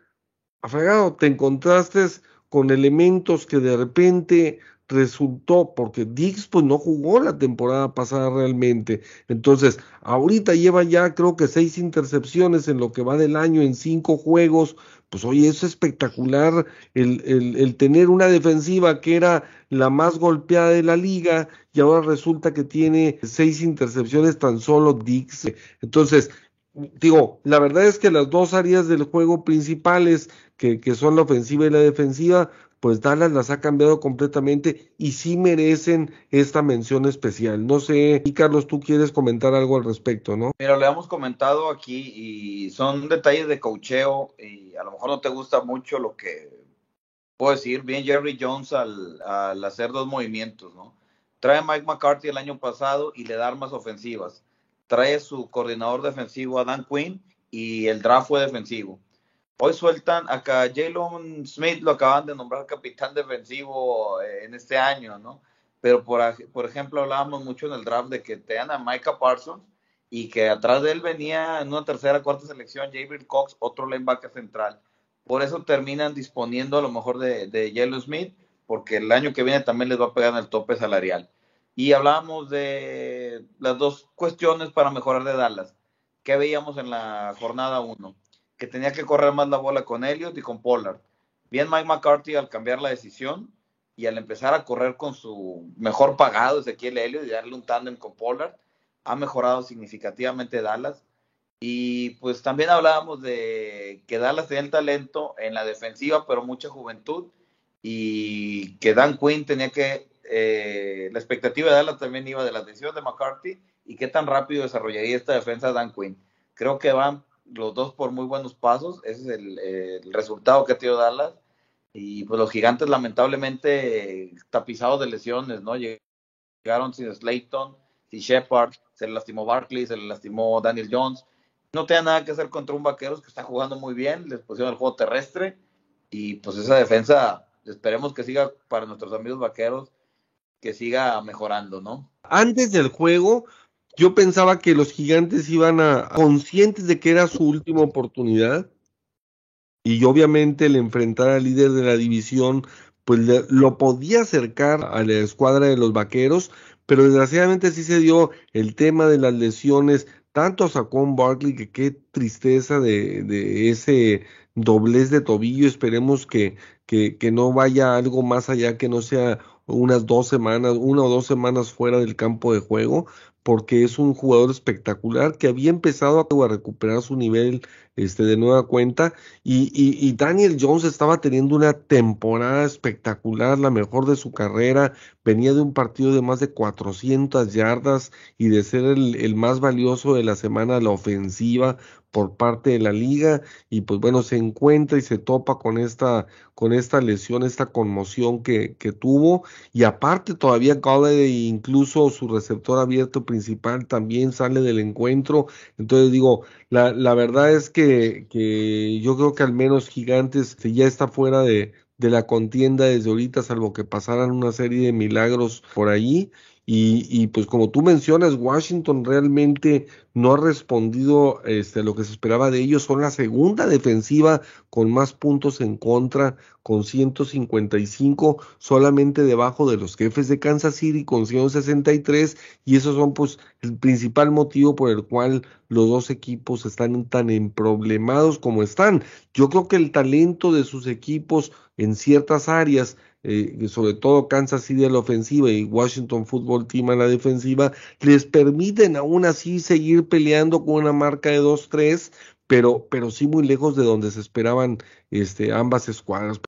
afregado, te encontraste con elementos que de repente resultó, porque Dix pues no jugó la temporada pasada realmente. Entonces, ahorita lleva ya creo que seis intercepciones en lo que va del año en cinco juegos pues oye, es espectacular el, el, tener una defensiva que era la más golpeada de la liga y ahora resulta que tiene seis intercepciones tan solo Dix. Entonces, digo, la verdad es que las dos áreas del juego principales, que, que son la ofensiva y la defensiva, pues Dallas las ha cambiado completamente y sí merecen esta mención especial. No sé, y Carlos, tú quieres comentar algo al respecto, ¿no? Mira, le hemos comentado aquí y son detalles de cocheo y a lo mejor no te gusta mucho lo que puedo decir. Bien Jerry Jones al, al hacer dos movimientos, ¿no? Trae a Mike McCarthy el año pasado y le da armas ofensivas. Trae su coordinador defensivo a Dan Quinn y el draft fue defensivo Hoy sueltan acá Jalen Smith, lo acaban de nombrar capitán defensivo eh, en este año, ¿no? Pero por, por ejemplo, hablábamos mucho en el draft de que te dan a Micah Parsons y que atrás de él venía en una tercera, cuarta selección Javier Cox, otro linebacker central. Por eso terminan disponiendo a lo mejor de, de Jalen Smith, porque el año que viene también les va a pegar en el tope salarial. Y hablábamos de las dos cuestiones para mejorar de Dallas. ¿Qué veíamos en la jornada 1? Que tenía que correr más la bola con Elliott y con Pollard. Bien Mike McCarthy al cambiar la decisión y al empezar a correr con su mejor pagado Ezequiel Elliott y darle un tándem con Pollard, ha mejorado significativamente Dallas. Y pues también hablábamos de que Dallas tenía el talento en la defensiva, pero mucha juventud. Y que Dan Quinn tenía que. Eh, la expectativa de Dallas también iba de la decisión de McCarthy y qué tan rápido desarrollaría esta defensa Dan Quinn. Creo que van los dos por muy buenos pasos. Ese es el, resultado que ha tenido Dallas. Y pues los gigantes lamentablemente tapizados de lesiones, ¿no? Llegaron sin Slayton, sin Shepard, se le lastimó Barkley, se le lastimó Daniel Jones. No tenía nada que hacer contra un vaqueros que está jugando muy bien, les pusieron el juego terrestre y pues esa defensa esperemos que siga para nuestros amigos vaqueros, que siga mejorando, ¿no? Antes del juego, yo pensaba que los gigantes iban a, conscientes de que era su última oportunidad, y obviamente el enfrentar al líder de la división, pues lo podía acercar a la escuadra de los vaqueros, pero desgraciadamente sí se dio el tema de las lesiones, tanto a Saquon Barkley, que qué tristeza de, de ese doblez de tobillo, esperemos que, que, que no vaya algo más allá, que no sea unas dos semanas, una o dos semanas fuera del campo de juego, porque es un jugador espectacular que había empezado a recuperar su nivel este, de nueva cuenta y, y, Daniel Jones estaba teniendo una temporada espectacular, la mejor de su carrera, venía de un partido de más de 400 yardas y de ser el, el más valioso de la semana la ofensiva, por parte de la liga y pues bueno, se encuentra y se topa con esta, con esta lesión, esta conmoción que, que tuvo. Y aparte todavía Galladay incluso su receptor abierto principal también sale del encuentro, entonces digo, la, la verdad es que, que yo creo que al menos Gigantes ya está fuera de, de la contienda desde ahorita, salvo que pasaran una serie de milagros por ahí Y, pues como tú mencionas, Washington realmente no ha respondido este, a lo que se esperaba de ellos. Son la segunda defensiva con más puntos en contra, con 155, solamente debajo de los jefes de Kansas City con 163. Y esos son pues el principal motivo por el cual los dos equipos están tan emproblemados como están. Yo creo que el talento de sus equipos en ciertas áreas eh, sobre todo Kansas City a la ofensiva y Washington Football Team a la defensiva, les permiten aún así seguir peleando con una marca de 2-3, pero, pero sí muy lejos de donde se esperaban este, ambas escuadras.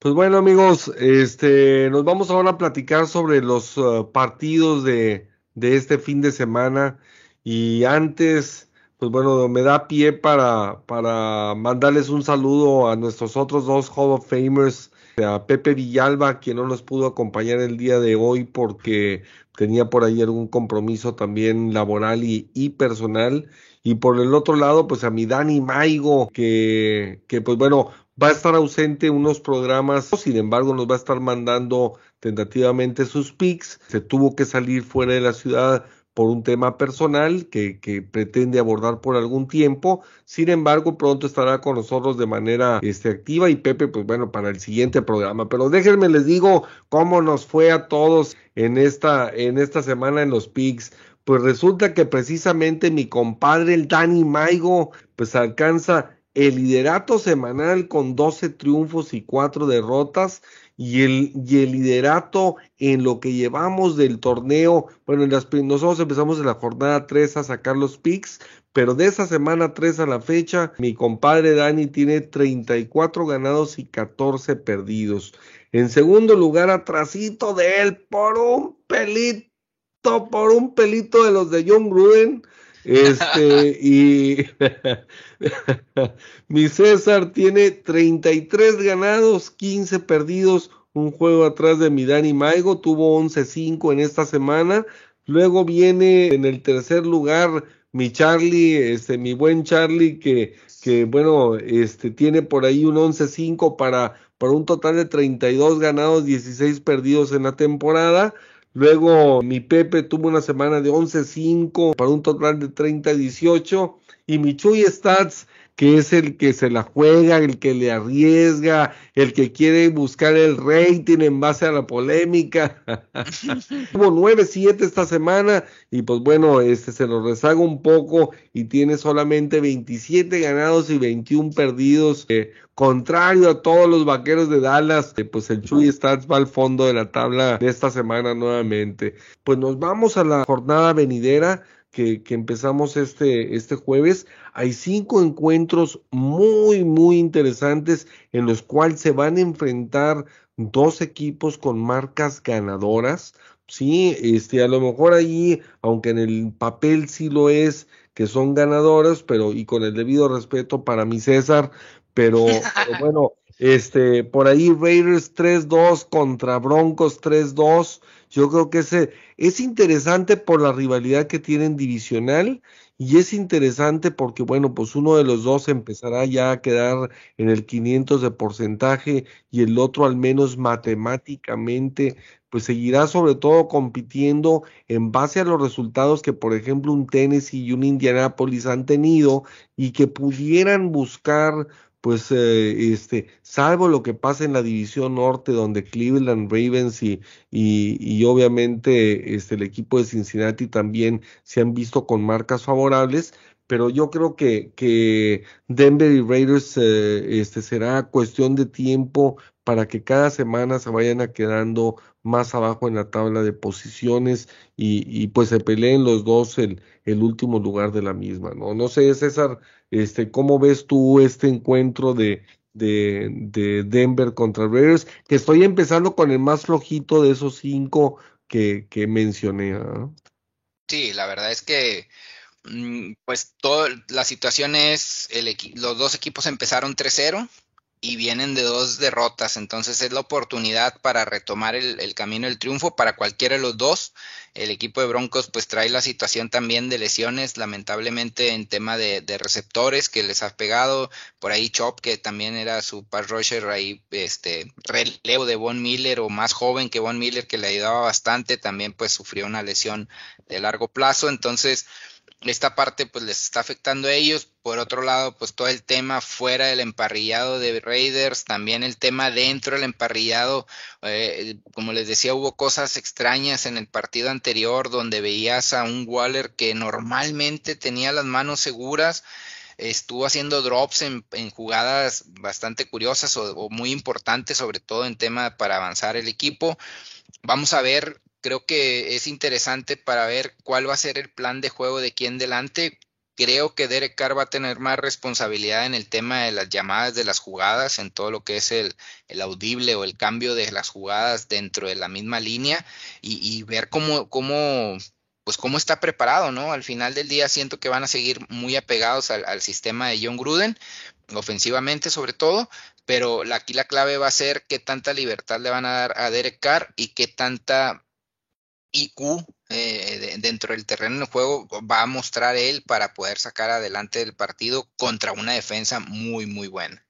Pues bueno amigos, este, nos vamos ahora a platicar sobre los uh, partidos de, de este fin de semana y antes, pues bueno, me da pie para, para mandarles un saludo a nuestros otros dos Hall of Famers a Pepe Villalba, quien no nos pudo acompañar el día de hoy porque tenía por ahí algún compromiso también laboral y, personal. Y por el otro lado, pues a mi Dani Maigo, que, que pues bueno, va a estar ausente unos programas, sin embargo nos va a estar mandando tentativamente sus pics. Se tuvo que salir fuera de la ciudad por un tema personal que, que, pretende abordar por algún tiempo. Sin embargo, pronto estará con nosotros de manera este, activa y Pepe, pues bueno, para el siguiente programa. Pero déjenme les digo cómo nos fue a todos en esta, en esta semana en los PIGs. Pues resulta que precisamente mi compadre, el Dani Maigo, pues alcanza el liderato semanal con 12 triunfos y 4 derrotas y el, y el liderato en lo que llevamos del torneo. Bueno, en las, nosotros empezamos en la jornada 3 a sacar los picks, pero de esa semana 3 a la fecha, mi compadre Dani tiene 34 ganados y 14 perdidos. En segundo lugar, atrasito de él, por un pelito, por un pelito de los de John Gruden. Este, y mi César tiene 33 ganados, 15 perdidos, un juego atrás de mi Dani Maigo, tuvo 11-5 en esta semana. Luego viene en el tercer lugar mi Charlie, este, mi buen Charlie, que, que bueno, este, tiene por ahí un 11-5 para, para un total de 32 ganados, 16 perdidos en la temporada. Luego mi Pepe tuvo una semana de 11-5 para un total de 30-18. Y mi Chuy Stats que es el que se la juega, el que le arriesga, el que quiere buscar el rating en base a la polémica. Tuvo 9-7 esta semana y pues bueno, este se lo rezaga un poco y tiene solamente 27 ganados y 21 perdidos. Eh, contrario a todos los vaqueros de Dallas, eh, pues el Chuy Stats va al fondo de la tabla de esta semana nuevamente. Pues nos vamos a la jornada venidera que, empezamos este, este jueves, hay cinco encuentros muy, muy interesantes en los cuales se van a enfrentar dos equipos con marcas ganadoras. Sí, este, a lo mejor ahí, aunque en el papel sí lo es, que son ganadoras, pero y con el debido respeto para mi César, pero, pero bueno, este, por ahí Raiders 3-2 contra Broncos 3-2. Yo creo que ese es interesante por la rivalidad que tienen divisional y es interesante porque, bueno, pues uno de los dos empezará ya a quedar en el 500 de porcentaje y el otro al menos matemáticamente, pues seguirá sobre todo compitiendo en base a los resultados que, por ejemplo, un Tennessee y un Indianapolis han tenido y que pudieran buscar pues eh, este, salvo lo que pasa en la división norte donde Cleveland Ravens y, y, obviamente este, el equipo de Cincinnati también se han visto con marcas favorables, pero yo creo que, que Denver y Raiders eh, este, será cuestión de tiempo para que cada semana se vayan quedando más abajo en la tabla de posiciones y, y pues se peleen los dos el, el último lugar de la misma, ¿no? No sé, César, este, ¿cómo ves tú este encuentro de, de, de Denver contra Raiders? Que estoy empezando con el más flojito de esos cinco que, que mencioné, ¿no? Sí, la verdad es que mm, pues toda la situación es el los dos equipos empezaron 3-0 y vienen de dos derrotas, entonces es la oportunidad para retomar el, camino del triunfo para cualquiera de los dos. El equipo de Broncos pues trae la situación también de lesiones, lamentablemente en tema de, receptores que les ha pegado, por ahí Chop que también era su pass rusher ahí, este relevo de Von Miller o más joven que Von Miller que le ayudaba bastante, también pues sufrió una lesión de largo plazo, entonces esta parte pues les está afectando a ellos. Por otro lado, pues todo el tema fuera del emparrillado de Raiders, también el tema dentro del emparrillado, eh, como les decía, hubo cosas extrañas en el partido anterior donde veías a un Waller que normalmente tenía las manos seguras, estuvo haciendo drops en, jugadas bastante curiosas o muy importantes, sobre todo en tema para avanzar el equipo. Vamos a ver creo que es interesante para ver cuál va a ser el plan de juego de quién delante. Creo que Derek Carr va a tener más responsabilidad en el tema de las llamadas de las jugadas, en todo lo que es el, audible o el cambio de las jugadas dentro de la misma línea y, ver cómo, cómo, pues cómo está preparado, ¿no? Al final del día siento que van a seguir muy apegados al, sistema de John Gruden, ofensivamente sobre todo, pero aquí la clave va a ser qué tanta libertad le van a dar a Derek Carr y qué tanta IQ eh, dentro del terreno de juego va a mostrar él para poder sacar adelante el partido contra una defensa muy, muy buena.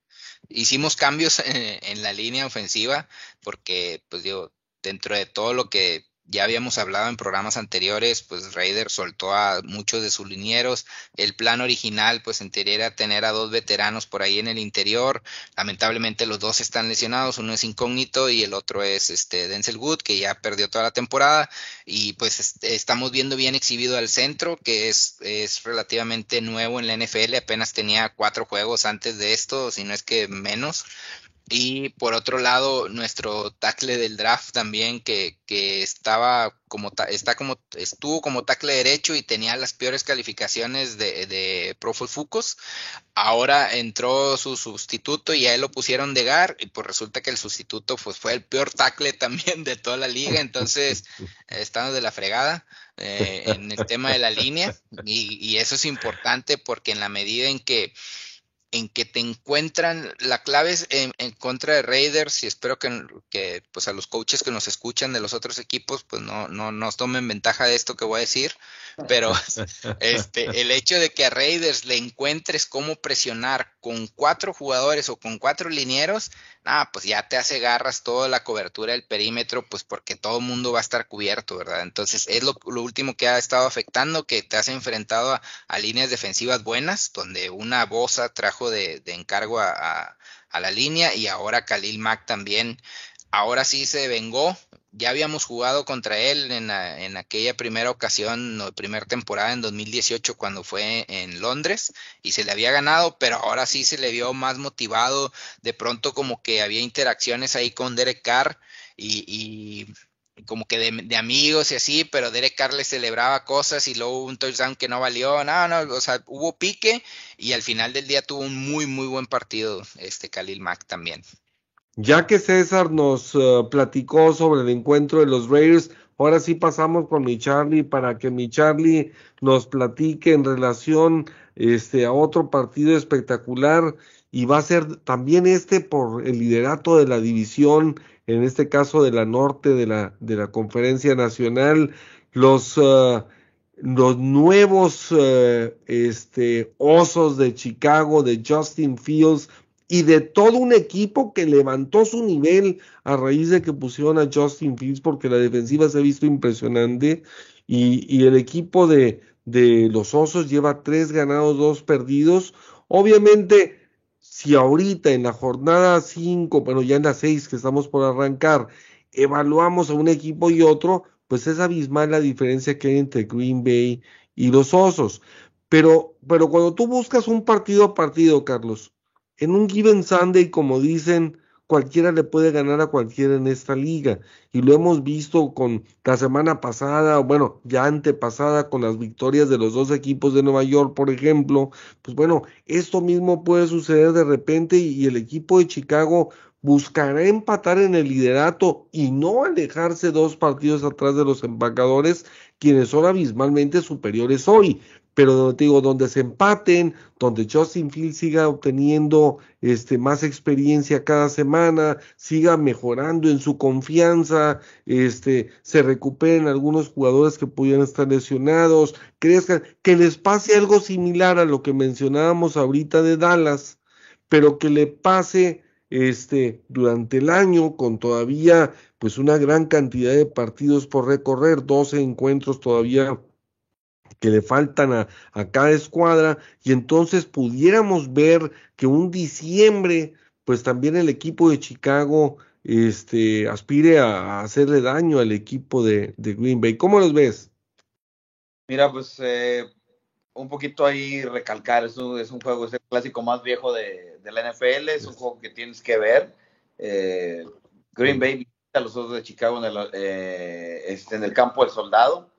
Hicimos cambios en la línea ofensiva porque, pues digo, dentro de todo lo que ya habíamos hablado en programas anteriores, pues Raider soltó a muchos de sus linieros. El plan original, pues en teoría era tener a dos veteranos por ahí en el interior. Lamentablemente los dos están lesionados, uno es incógnito y el otro es este Denzel Wood, que ya perdió toda la temporada. Y pues estamos viendo bien exhibido al centro, que es, es relativamente nuevo en la NFL, apenas tenía cuatro juegos antes de esto, si no es que menos. Y por otro lado, nuestro tackle del draft también, que, que estaba como está como estuvo como tackle derecho y tenía las peores calificaciones de, de Pro Fucos. Ahora entró su sustituto y a él lo pusieron de gar, y pues resulta que el sustituto pues, fue el peor tackle también de toda la liga. Entonces, estamos de la fregada. Eh, en el tema de la línea y eso es importante porque en la medida en que en que te encuentran, la clave es en, contra de Raiders y espero que, que, pues a los coaches que nos escuchan de los otros equipos pues no, no nos tomen ventaja de esto que voy a decir, pero este, el hecho de que a Raiders le encuentres cómo presionar con cuatro jugadores o con cuatro linieros, nada, pues ya te hace garras toda la cobertura del perímetro, pues porque todo el mundo va a estar cubierto, ¿verdad? Entonces es lo, último que ha estado afectando, que te has enfrentado a, líneas defensivas buenas, donde una bosa trajo de, encargo a, a, la línea y ahora Khalil Mack también. Ahora sí se vengó, ya habíamos jugado contra él en, en aquella primera ocasión, no, primera temporada en 2018 cuando fue en Londres y se le había ganado, pero ahora sí se le vio más motivado, de pronto como que había interacciones ahí con Derek Carr y, como que de, amigos y así, pero Derek Carr le celebraba cosas y luego un touchdown que no valió, no, no, o sea, hubo pique y al final del día tuvo un muy, muy buen partido este Khalil Mack también. Ya que César nos eh, platicó sobre el encuentro de los Raiders, ahora sí pasamos con mi Charlie para que mi Charlie nos platique en relación este, a otro partido espectacular y va a ser también este por el liderato de la división, en este caso de la norte de la, de la conferencia nacional, los, eh, los nuevos eh, este, osos de Chicago, de Justin Fields, y de todo un equipo que levantó su nivel a raíz de que pusieron a Justin Fields porque la defensiva se ha visto impresionante y, el equipo de, de, los Osos lleva tres ganados, dos perdidos. Obviamente, si ahorita en la jornada cinco, bueno, ya en la seis que estamos por arrancar, evaluamos a un equipo y otro, pues es abismal la diferencia que hay entre Green Bay y los Osos. Pero, pero cuando tú buscas un partido a partido, Carlos, en un given Sunday, como dicen, cualquiera le puede ganar a cualquiera en esta liga. Y lo hemos visto con la semana pasada, bueno, ya antepasada, con las victorias de los dos equipos de Nueva York, por ejemplo. Pues bueno, esto mismo puede suceder de repente y el equipo de Chicago buscará empatar en el liderato y no alejarse dos partidos atrás de los empacadores, quienes son abismalmente superiores hoy. Pero digo, donde se empaten, donde Justin Fields siga obteniendo este, más experiencia cada semana, siga mejorando en su confianza, este, se recuperen algunos jugadores que pudieran estar lesionados, crezcan, que les pase algo similar a lo que mencionábamos ahorita de Dallas, pero que le pase este, durante el año con todavía pues una gran cantidad de partidos por recorrer, 12 encuentros todavía que le faltan a, cada escuadra y entonces pudiéramos ver que un diciembre pues también el equipo de Chicago este, aspire a, hacerle daño al equipo de, Green Bay. ¿Cómo los ves? Mira, pues eh, un poquito ahí recalcar, es un, es un juego, es el clásico más viejo de, la NFL, es un juego que tienes que ver. Eh, Green Bay visita a los otros de Chicago en el, eh, este, en el campo del soldado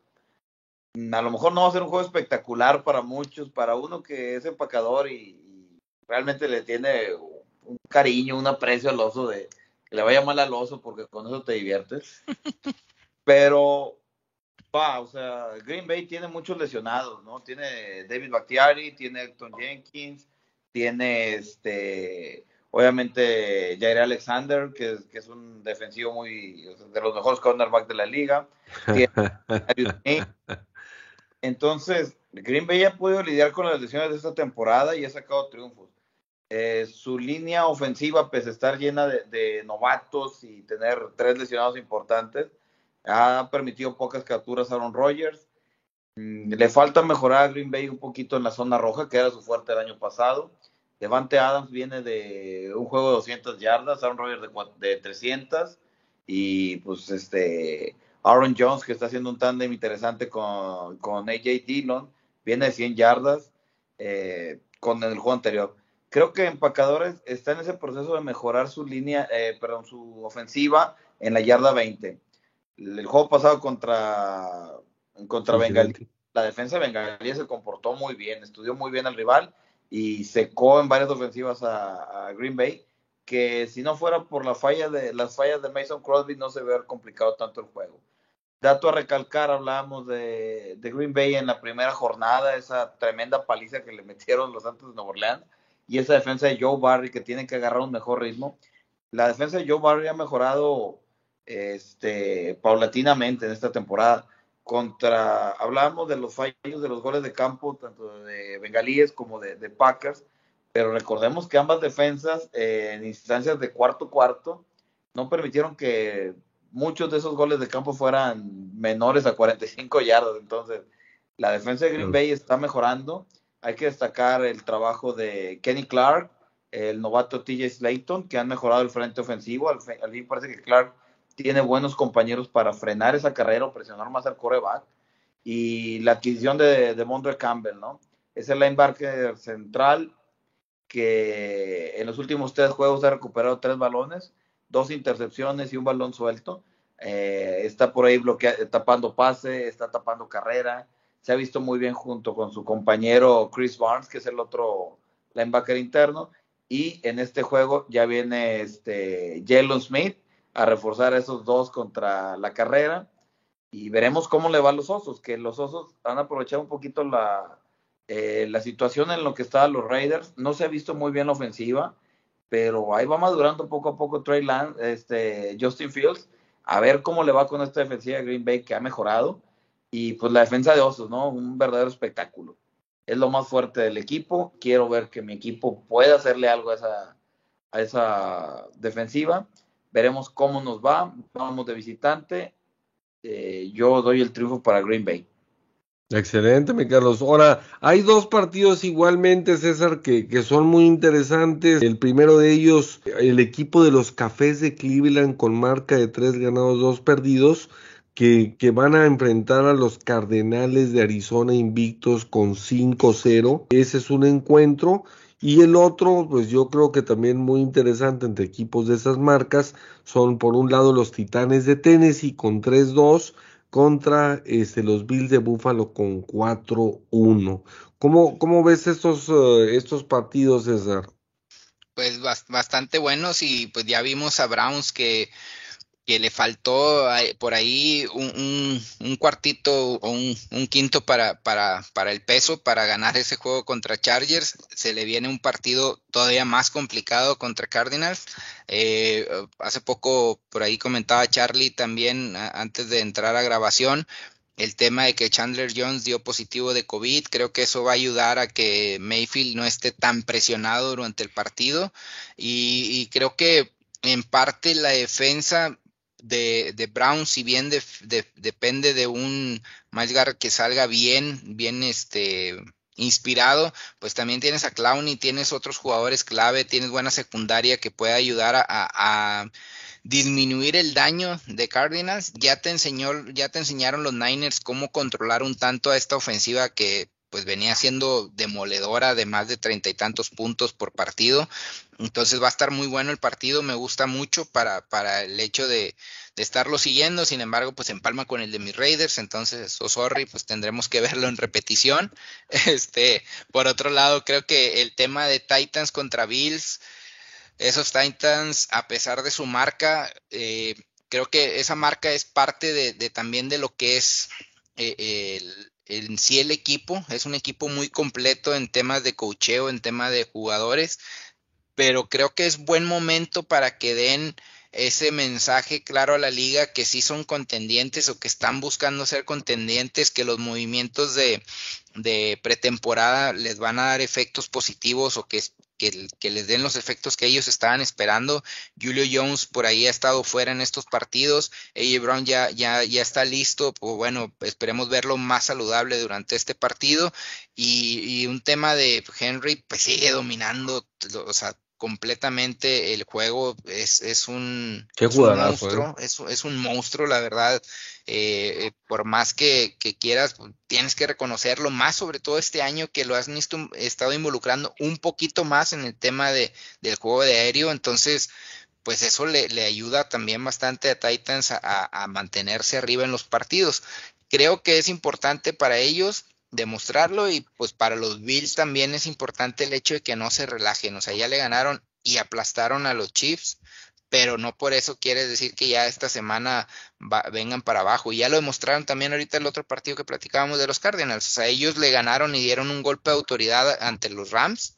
a lo mejor no va a ser un juego espectacular para muchos, para uno que es empacador y, realmente le tiene un cariño, un aprecio al oso de que le vaya mal al oso porque con eso te diviertes. Pero va, o sea, Green Bay tiene muchos lesionados, ¿no? Tiene David Bakhtiari, tiene Elton Jenkins, tiene este obviamente Jair Alexander, que es, que es un defensivo muy de los mejores cornerbacks de la liga. Tiene Entonces, Green Bay ha podido lidiar con las lesiones de esta temporada y ha sacado triunfos. Eh, su línea ofensiva, pese a estar llena de, novatos y tener tres lesionados importantes, ha permitido pocas capturas a Aaron Rodgers. Mm, le falta mejorar a Green Bay un poquito en la zona roja, que era su fuerte el año pasado. Devante Adams viene de un juego de 200 yardas, Aaron Rodgers de, de 300 y pues este Aaron Jones, que está haciendo un tándem interesante con, con AJ Dillon, viene de 100 yardas eh, con el juego anterior. Creo que Empacadores está en ese proceso de mejorar su línea, eh, perdón, su ofensiva en la yarda 20. El, juego pasado contra, contra Bengalí, la defensa de Bengalí se comportó muy bien, estudió muy bien al rival y secó en varias ofensivas a, a Green Bay que si no fuera por la falla de, las fallas de Mason Crosby no se hubiera complicado tanto el juego. Dato a recalcar, hablábamos de, Green Bay en la primera jornada, esa tremenda paliza que le metieron los Santos de Nueva Orleans y esa defensa de Joe Barry que tiene que agarrar un mejor ritmo. La defensa de Joe Barry ha mejorado este, paulatinamente en esta temporada. Contra, hablábamos de los fallos de los goles de campo, tanto de Bengalíes como de, Packers, pero recordemos que ambas defensas eh, en instancias de cuarto cuarto no permitieron que muchos de esos goles de campo fueran menores a 45 yardas. Entonces, la defensa de Green Bay está mejorando. Hay que destacar el trabajo de Kenny Clark, el novato TJ Slayton, que han mejorado el frente ofensivo. Al, fin parece que Clark tiene buenos compañeros para frenar esa carrera o presionar más al coreback. Y la adquisición de, de Mondre Campbell, ¿no? Es el linebacker central que en los últimos tres juegos ha recuperado tres balones, dos intercepciones y un balón suelto. Eh, está por ahí tapando pase, está tapando carrera. Se ha visto muy bien junto con su compañero Chris Barnes, que es el otro linebacker interno. Y en este juego ya viene este Jalen Smith a reforzar a esos dos contra la carrera. Y veremos cómo le va a los osos, que los osos han aprovechado un poquito la, eh, la situación en lo que estaban los Raiders. No se ha visto muy bien la ofensiva, pero ahí va madurando poco a poco Trey Lance, este, Justin Fields. A ver cómo le va con esta defensiva de Green Bay que ha mejorado. Y pues la defensa de Osos, ¿no? Un verdadero espectáculo. Es lo más fuerte del equipo. Quiero ver que mi equipo pueda hacerle algo a esa, a esa defensiva. Veremos cómo nos va. Vamos de visitante. Eh, yo doy el triunfo para Green Bay. Excelente, mi Carlos. Ahora, hay dos partidos igualmente, César, que, que, son muy interesantes. El primero de ellos, el equipo de los Cafés de Cleveland con marca de tres ganados, dos perdidos, que, que van a enfrentar a los Cardenales de Arizona invictos con 5-0. Ese es un encuentro. Y el otro, pues yo creo que también muy interesante entre equipos de esas marcas, son por un lado los Titanes de Tennessee con 3-2 contra este, los Bills de Buffalo con 4-1. ¿Cómo, ¿Cómo, ves estos, uh, estos partidos, César? Pues bastante buenos y pues ya vimos a Browns que que le faltó por ahí un, un, cuartito o un, un, quinto para, para, para el peso para ganar ese juego contra Chargers. Se le viene un partido todavía más complicado contra Cardinals. Eh, hace poco por ahí comentaba Charlie también antes de entrar a grabación el tema de que Chandler Jones dio positivo de COVID. Creo que eso va a ayudar a que Mayfield no esté tan presionado durante el partido. Y, y creo que en parte la defensa de, de Brown, si bien depende de un Miles que salga bien, bien este inspirado, pues también tienes a Clown y tienes otros jugadores clave, tienes buena secundaria que puede ayudar a, a, disminuir el daño de Cardinals. Ya te enseñó, ya te enseñaron los Niners cómo controlar un tanto a esta ofensiva que pues venía siendo demoledora de más de treinta y tantos puntos por partido. Entonces va a estar muy bueno el partido, me gusta mucho para, para el hecho de, de estarlo siguiendo, sin embargo, pues empalma con el de mis Raiders, entonces, oh sorry, pues tendremos que verlo en repetición. Este, por otro lado, creo que el tema de Titans contra Bills, esos Titans, a pesar de su marca, eh, creo que esa marca es parte de, también de lo que es eh, el, en sí el equipo. Es un equipo muy completo en temas de cocheo, en temas de jugadores, pero creo que es buen momento para que den ese mensaje claro a la liga que sí son contendientes o que están buscando ser contendientes, que los movimientos de, pretemporada les van a dar efectos positivos o que, que, les den los efectos que ellos estaban esperando. Julio Jones por ahí ha estado fuera en estos partidos. AJ Brown ya, ya, ya está listo. Pues bueno, esperemos verlo más saludable durante este partido. Y, y un tema de Henry, pues sigue dominando, o sea, completamente el juego es, es un, monstruo, ¿eh? es, un monstruo, la verdad. Eh, por más que, quieras, pues, tienes que reconocerlo más, sobre todo este año que lo has estado involucrando un poquito más en el tema de, del juego de aéreo. Entonces, pues eso le, le ayuda también bastante a Titans a, a mantenerse arriba en los partidos. Creo que es importante para ellos demostrarlo y pues para los Bills también es importante el hecho de que no se relajen, o sea, ya le ganaron y aplastaron a los Chiefs, pero no por eso quiere decir que ya esta semana vengan para abajo. Y ya lo demostraron también ahorita el otro partido que platicábamos de los Cardinals, o sea, ellos le ganaron y dieron un golpe de autoridad ante los Rams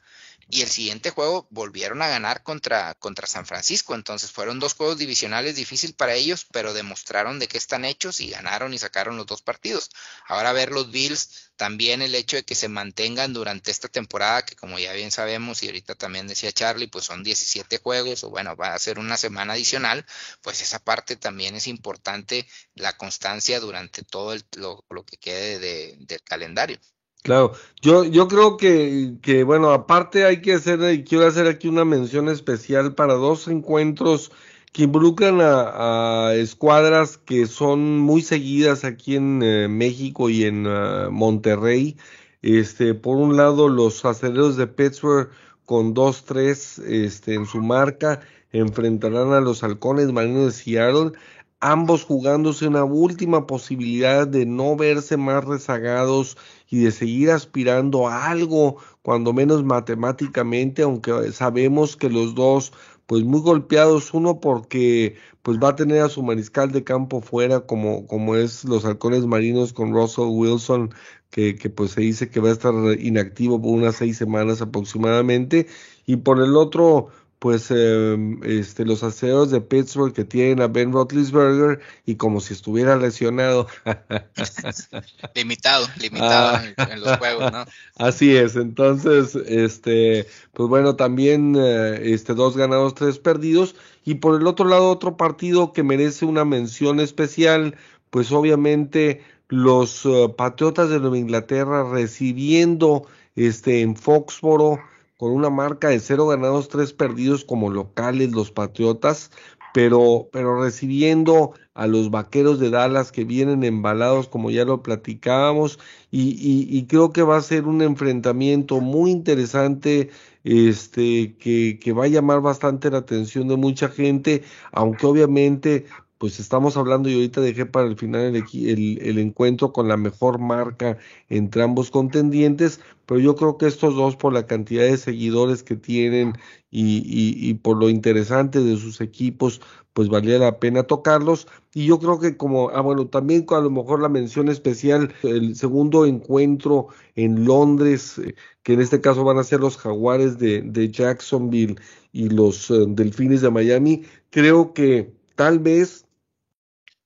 y el siguiente juego volvieron a ganar contra, contra San Francisco. Entonces fueron dos juegos divisionales difíciles para ellos, pero demostraron de qué están hechos y ganaron y sacaron los dos partidos. Ahora ver los Bills, también el hecho de que se mantengan durante esta temporada, que como ya bien sabemos y ahorita también decía Charlie, pues son 17 juegos o bueno, va a ser una semana adicional, pues esa parte también es importante, la constancia durante todo lo, que quede del calendario. Claro, yo, yo creo que, que, bueno, aparte hay que hacer, y quiero hacer aquí una mención especial para dos encuentros que involucran a, escuadras que son muy seguidas aquí en eh, México y en uh, Monterrey. Este, por un lado, los aceleros de Pittsburgh con 2-3 este, en su marca enfrentarán a los halcones marinos de Seattle ambos jugándose una última posibilidad de no verse más rezagados y de seguir aspirando a algo, cuando menos matemáticamente, aunque sabemos que los dos, pues muy golpeados, uno porque pues va a tener a su mariscal de campo fuera, como, como es los halcones marinos con Russell Wilson, que, que pues se dice que va a estar inactivo por unas seis semanas aproximadamente, y por el otro, pues em, este, los aseos de Pittsburgh que tienen a Ben Roethlisberger y como si estuviera lesionado. limitado, limitado ah. en, los juegos, ¿no? Así es, entonces, este, pues bueno, también eh, este, dos ganados, tres perdidos. Y por el otro lado, otro partido que merece una mención especial, pues obviamente los eh, Patriotas de Nueva Inglaterra recibiendo este, en Foxboro con una marca de cero ganados, tres perdidos como locales los Patriotas, pero, pero recibiendo a los vaqueros de Dallas que vienen embalados, como ya lo platicábamos, y, y, creo que va a ser un enfrentamiento muy interesante, este, que, que va a llamar bastante la atención de mucha gente, aunque obviamente pues estamos hablando y ahorita dejé para el final el, el, encuentro con la mejor marca entre ambos contendientes, pero yo creo que estos dos por la cantidad de seguidores que tienen y, y, por lo interesante de sus equipos, pues valía la pena tocarlos. Y yo creo que como, ah, bueno, también a lo mejor la mención especial, el segundo encuentro en Londres, eh, que en este caso van a ser los jaguares de, de Jacksonville y los eh, delfines de Miami, creo que tal vez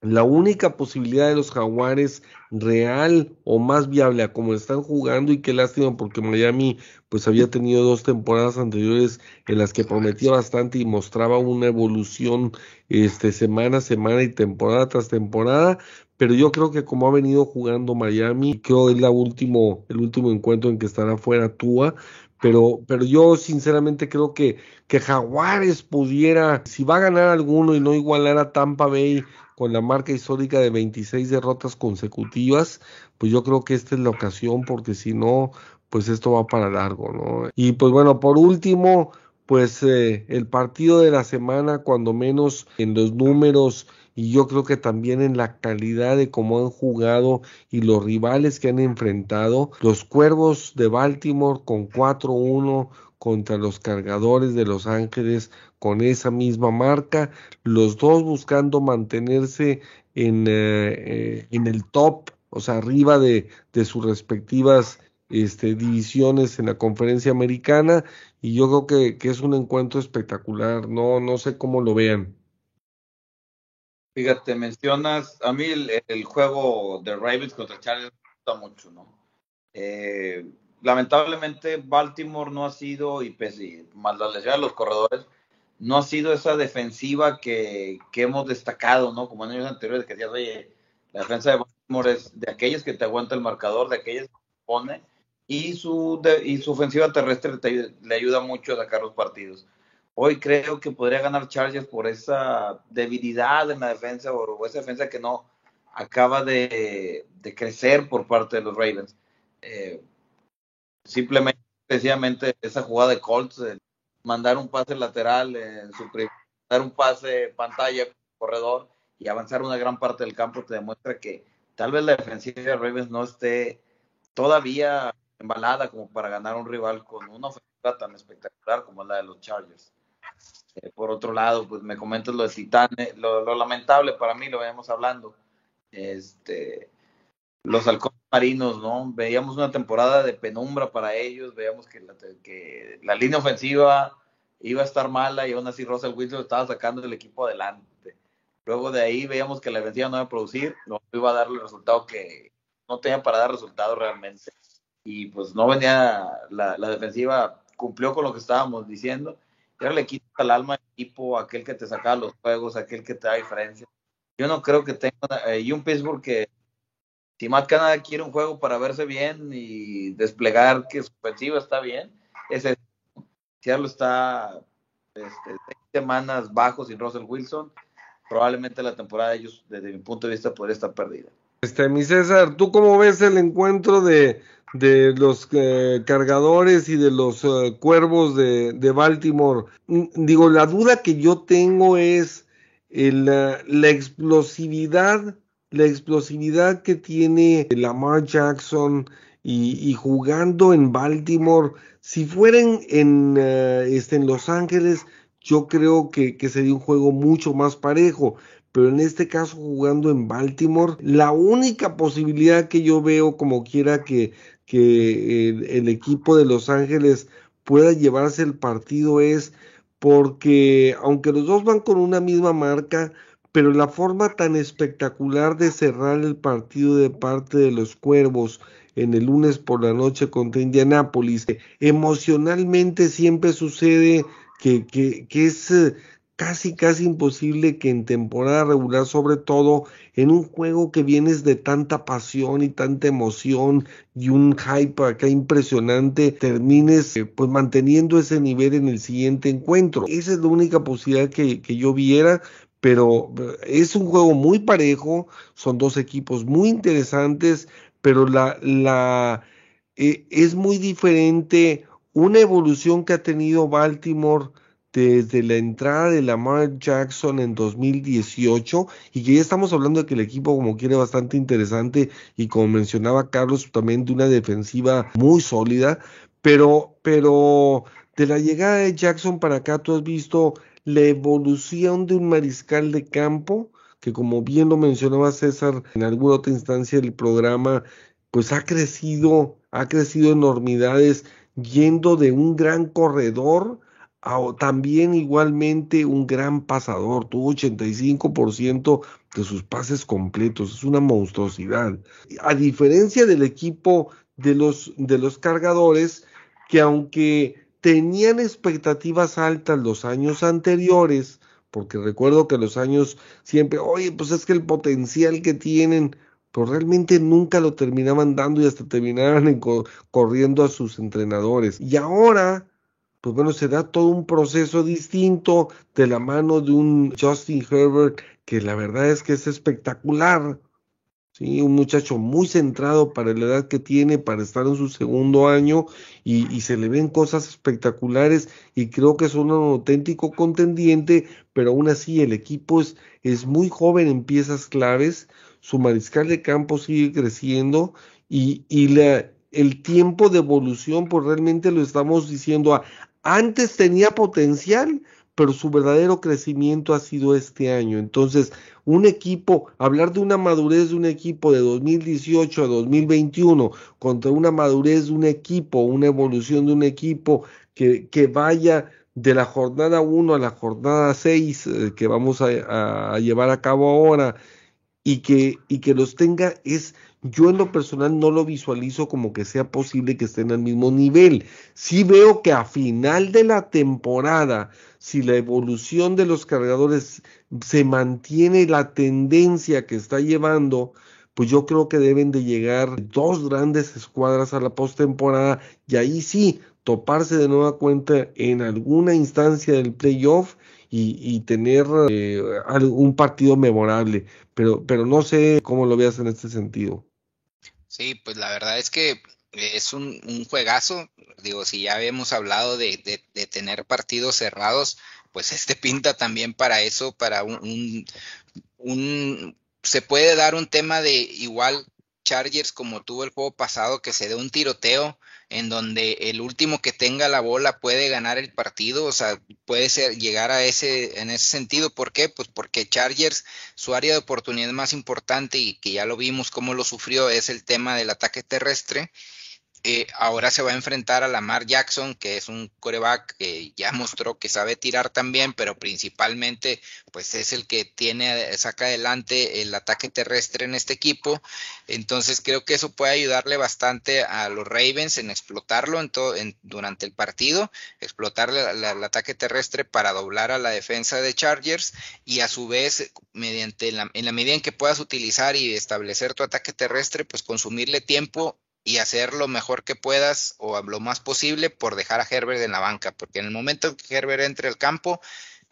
la única posibilidad de los jaguares real o más viable a como están jugando y qué lástima porque Miami pues había tenido dos temporadas anteriores en las que prometía bastante y mostraba una evolución este semana a semana y temporada tras temporada pero yo creo que como ha venido jugando Miami creo es la último el último encuentro en que estará fuera Tua pero, pero yo sinceramente creo que, que Jaguares pudiera, si va a ganar alguno y no igualar a Tampa Bay con la marca histórica de 26 derrotas consecutivas, pues yo creo que esta es la ocasión porque si no, pues esto va para largo, ¿no? Y pues bueno, por último, pues eh, el partido de la semana, cuando menos en los números y yo creo que también en la calidad de cómo han jugado y los rivales que han enfrentado, los Cuervos de Baltimore con 4-1 contra los Cargadores de Los Ángeles con esa misma marca, los dos buscando mantenerse en, eh, eh, en el top, o sea, arriba de, de sus respectivas este, divisiones en la conferencia americana y yo creo que, que, es un encuentro espectacular, no, no sé cómo lo vean. Fíjate, mencionas, a mí el, juego de Ravens contra Chargers me gusta mucho, ¿no? Eh, lamentablemente Baltimore no ha sido, y pese más la lesión de los corredores, no ha sido esa defensiva que, hemos destacado, ¿no? Como en años anteriores, que decías, oye, la defensa de Baltimore es de aquellos que te aguanta el marcador, de aquellos que te pone, y su, y su ofensiva terrestre le ayuda mucho a sacar los partidos. Hoy creo que podría ganar Chargers por esa debilidad en la defensa o, esa defensa que no acaba de, crecer por parte de los Ravens. Eh, simplemente, especialmente esa jugada de Colts, mandar un pase lateral en su dar un pase pantalla corredor y avanzar una gran parte del campo te demuestra que tal vez la defensiva de Ravens no esté todavía embalada como para ganar un rival con una ofensiva tan espectacular como la de los Chargers. Eh, por otro lado, pues me comentas lo de Titanes, lo, lamentable para mí, lo veníamos hablando, este, los halcones marinos, ¿no? Veíamos una temporada de penumbra para ellos, veíamos que la, línea ofensiva iba a estar mala y aún así Russell Wilson estaba sacando el equipo adelante. Luego de ahí veíamos que la defensiva no iba a producir, no iba a darle el resultado que no tenía para dar resultado realmente. Y pues no venía, la, la defensiva cumplió con lo que estábamos diciendo le quita el alma al equipo, aquel que te saca los juegos, aquel que te da diferencia. Yo no creo que tenga. Eh, y un Pittsburgh que, si Matt Canada quiere un juego para verse bien y desplegar que su ofensiva está bien, ese Seattle está este, seis semanas bajos sin Russell Wilson. Probablemente la temporada de ellos, desde mi punto de vista, podría estar perdida. Este, mi César, ¿tú cómo ves el encuentro de, de los eh, cargadores y de los eh, cuervos de, de, Baltimore. Digo, la duda que yo tengo es la, la explosividad, la explosividad que tiene Lamar Jackson y, jugando en Baltimore. Si fueran en, uh, este, en Los Ángeles, yo creo que, que sería un juego mucho más parejo pero en este caso jugando en Baltimore, la única posibilidad que yo veo como quiera que que el, equipo de Los Ángeles pueda llevarse el partido es porque aunque los dos van con una misma marca, pero la forma tan espectacular de cerrar el partido de parte de los Cuervos en el lunes por la noche contra Indianápolis, emocionalmente siempre sucede que, que, es casi, casi imposible que en temporada regular, sobre todo en un juego que vienes de tanta pasión y tanta emoción y un hype acá impresionante, termines eh, pues manteniendo ese nivel en el siguiente encuentro. Esa es la única posibilidad que, que yo viera, pero eh, es un juego muy parejo, son dos equipos muy interesantes, pero la, la eh, es muy diferente una evolución que ha tenido Baltimore desde la entrada de Lamar Jackson en 2018 y que ya estamos hablando de que el equipo como quiere bastante interesante y como mencionaba Carlos también de una defensiva muy sólida, pero pero de la llegada de Jackson para acá tú has visto la evolución de un mariscal de campo que como bien lo mencionaba César en alguna otra instancia del programa, pues ha crecido, ha crecido enormidades yendo de un gran corredor también igualmente un gran pasador, tuvo 85% de sus pases completos, es una monstruosidad. A diferencia del equipo de los, de los cargadores, que aunque tenían expectativas altas los años anteriores, porque recuerdo que los años siempre, oye, pues es que el potencial que tienen, pero realmente nunca lo terminaban dando y hasta terminaban corriendo a sus entrenadores. Y ahora pues bueno, se da todo un proceso distinto de la mano de un Justin Herbert que la verdad es que es espectacular. Sí, un muchacho muy centrado para la edad que tiene, para estar en su segundo año y, se le ven cosas espectaculares y creo que es un auténtico contendiente, pero aún así el equipo es, es muy joven en piezas claves, su mariscal de campo sigue creciendo y, y la, el tiempo de evolución, pues realmente lo estamos diciendo antes tenía potencial, pero su verdadero crecimiento ha sido este año. Entonces, un equipo, hablar de una madurez de un equipo de 2018 a 2021 contra una madurez de un equipo, una evolución de un equipo que, que vaya de la jornada 1 a la jornada 6 eh, que vamos a, a, llevar a cabo ahora y que, y que los tenga es yo en lo personal no lo visualizo como que sea posible que estén al mismo nivel. Sí veo que a final de la temporada, si la evolución de los cargadores se mantiene la tendencia que está llevando, pues yo creo que deben de llegar dos grandes escuadras a la postemporada y ahí sí toparse de nueva cuenta en alguna instancia del playoff y, tener eh, partido memorable, pero, pero no sé cómo lo veas en este sentido. Sí, pues la verdad es que es un, juegazo. Digo, si ya habíamos hablado de, tener partidos cerrados, pues este pinta también para eso, para un, un, se puede dar un tema de igual Chargers como tuvo el juego pasado, que se dé un tiroteo en donde el último que tenga la bola puede ganar el partido, o sea, puede ser llegar a ese en ese sentido, ¿por qué? Pues porque Chargers su área de oportunidad más importante y que ya lo vimos cómo lo sufrió es el tema del ataque terrestre eh, ahora se va a enfrentar a Lamar Jackson, que es un coreback que ya mostró que sabe tirar también, pero principalmente pues es el que tiene, saca adelante el ataque terrestre en este equipo. Entonces creo que eso puede ayudarle bastante a los Ravens en explotarlo durante el partido, explotar el ataque terrestre para doblar a la defensa de Chargers y a su vez, mediante en la medida en que puedas utilizar y establecer tu ataque terrestre, pues consumirle tiempo y hacer lo mejor que puedas o lo más posible por dejar a Herbert en la banca, porque en el momento que Herbert entre al campo,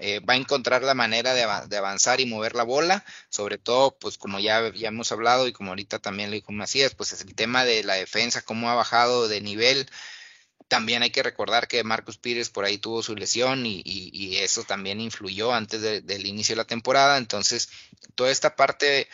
eh, va a encontrar la manera de, avanzar y mover la bola, sobre todo, pues como ya, ya hemos hablado y como ahorita también le dijo Macías, pues es el tema de la defensa, cómo ha bajado de nivel. También hay que recordar que Marcus Pires por ahí tuvo su lesión y, eso también influyó antes del inicio de la temporada. Entonces, toda esta parte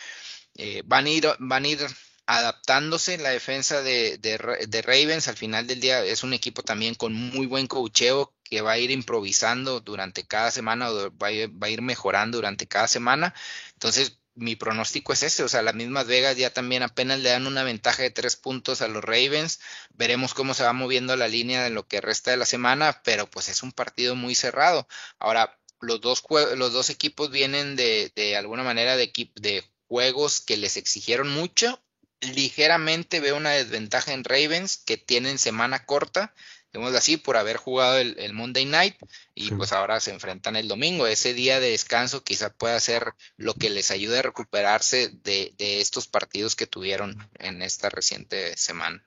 eh, van a ir, van a ir adaptándose la defensa de, de, Ravens. Al final del día es un equipo también con muy buen cocheo que va a ir improvisando durante cada semana o va a, ir, mejorando durante cada semana. Entonces, mi pronóstico es ese, o sea, las mismas Vegas ya también apenas le dan una ventaja de tres puntos a los Ravens. Veremos cómo se va moviendo la línea en lo que resta de la semana, pero pues es un partido muy cerrado. Ahora, los dos, los dos equipos vienen de, de alguna manera de, de juegos que les exigieron mucho ligeramente veo una desventaja en Ravens que tienen semana corta, digamos así, por haber jugado el, Monday Night y pues ahora se enfrentan el domingo. Ese día de descanso quizá pueda ser lo que les ayude a recuperarse de, estos partidos que tuvieron en esta reciente semana.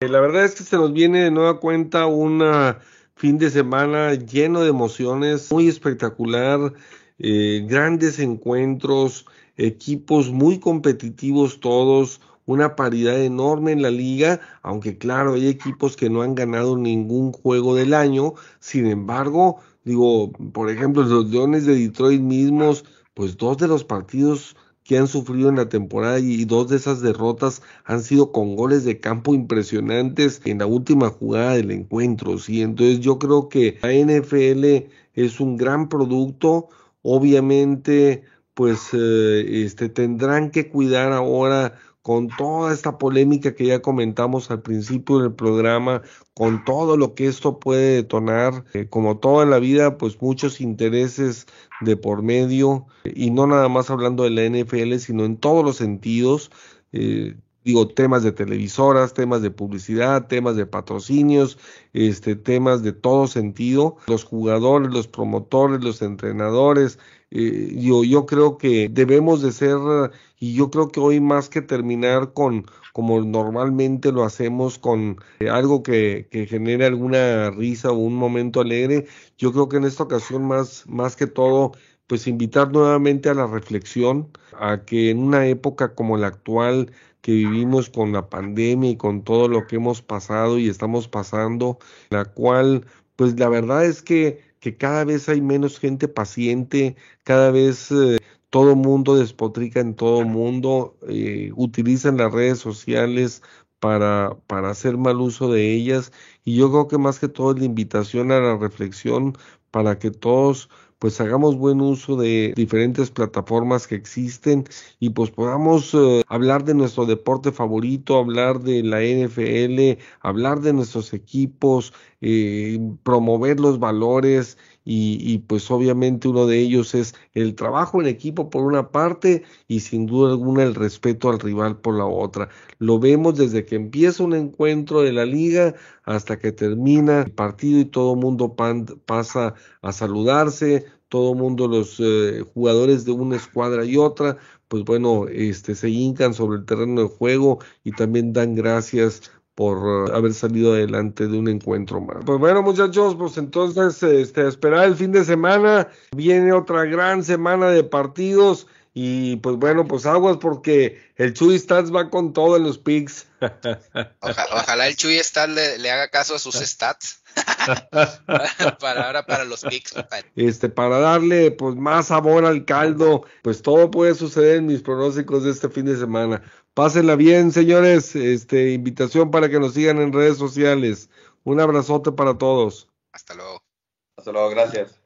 Eh, la verdad es que se nos viene de nueva cuenta un fin de semana lleno de emociones, muy espectacular, eh, grandes encuentros, equipos muy competitivos todos, una paridad enorme en la liga, aunque claro, hay equipos que no han ganado ningún juego del año, sin embargo, Digo, por ejemplo, los Leones de Detroit mismos, pues dos de los partidos que han sufrido en la temporada y dos de esas derrotas han sido con goles de campo impresionantes en la última jugada del encuentro, ¿sí? Entonces yo creo que la NFL es un gran producto, obviamente pues eh, este tendrán que cuidar ahora con toda esta polémica que ya comentamos al principio del programa, con todo lo que esto puede detonar, eh, como toda la vida, pues muchos intereses de por medio, y no nada más hablando de la NFL, sino en todos los sentidos. Eh, digo, temas de televisoras, temas de publicidad, temas de patrocinios, este, temas de todo sentido, los jugadores, los promotores, los entrenadores, eh, yo, yo creo que debemos de ser, y yo creo que hoy más que terminar con, como normalmente lo hacemos, con eh, algo que, que genere alguna risa o un momento alegre, yo creo que en esta ocasión más, más que todo, pues invitar nuevamente a la reflexión, a que en una época como la actual, que vivimos con la pandemia y con todo lo que hemos pasado y estamos pasando, la cual, pues la verdad es que que cada vez hay menos gente paciente, cada vez eh, todo mundo despotrica en todo mundo, eh, utilizan las redes sociales para, para hacer mal uso de ellas. Y yo creo que más que todo es la invitación a la reflexión para que todos pues hagamos buen uso de diferentes plataformas que existen y pues podamos eh, hablar de nuestro deporte favorito, hablar de la NFL, hablar de nuestros equipos, eh, promover los valores y, pues obviamente uno de ellos es el trabajo en equipo por una parte y sin duda alguna el respeto al rival por la otra. Lo vemos desde que empieza un encuentro de la liga hasta que termina el partido y todo el mundo pasa a saludarse, todo mundo, los eh, jugadores de una escuadra y otra, pues bueno, este, se hincan sobre el terreno de juego y también dan gracias por uh, haber salido adelante de un encuentro más. Pues bueno, muchachos, pues entonces este, esperar el fin de semana. Viene otra gran semana de partidos. Y pues bueno, pues aguas porque el Chuy Stats va con todo en los picks. ojalá el Chuy Stats le, haga caso a sus stats. para ahora para los picks. Este, para darle pues más sabor al caldo, pues todo puede suceder en mis pronósticos de este fin de semana. Pásenla bien, señores. Este, invitación para que nos sigan en redes sociales. Un abrazote para todos. Hasta luego. Hasta luego, gracias.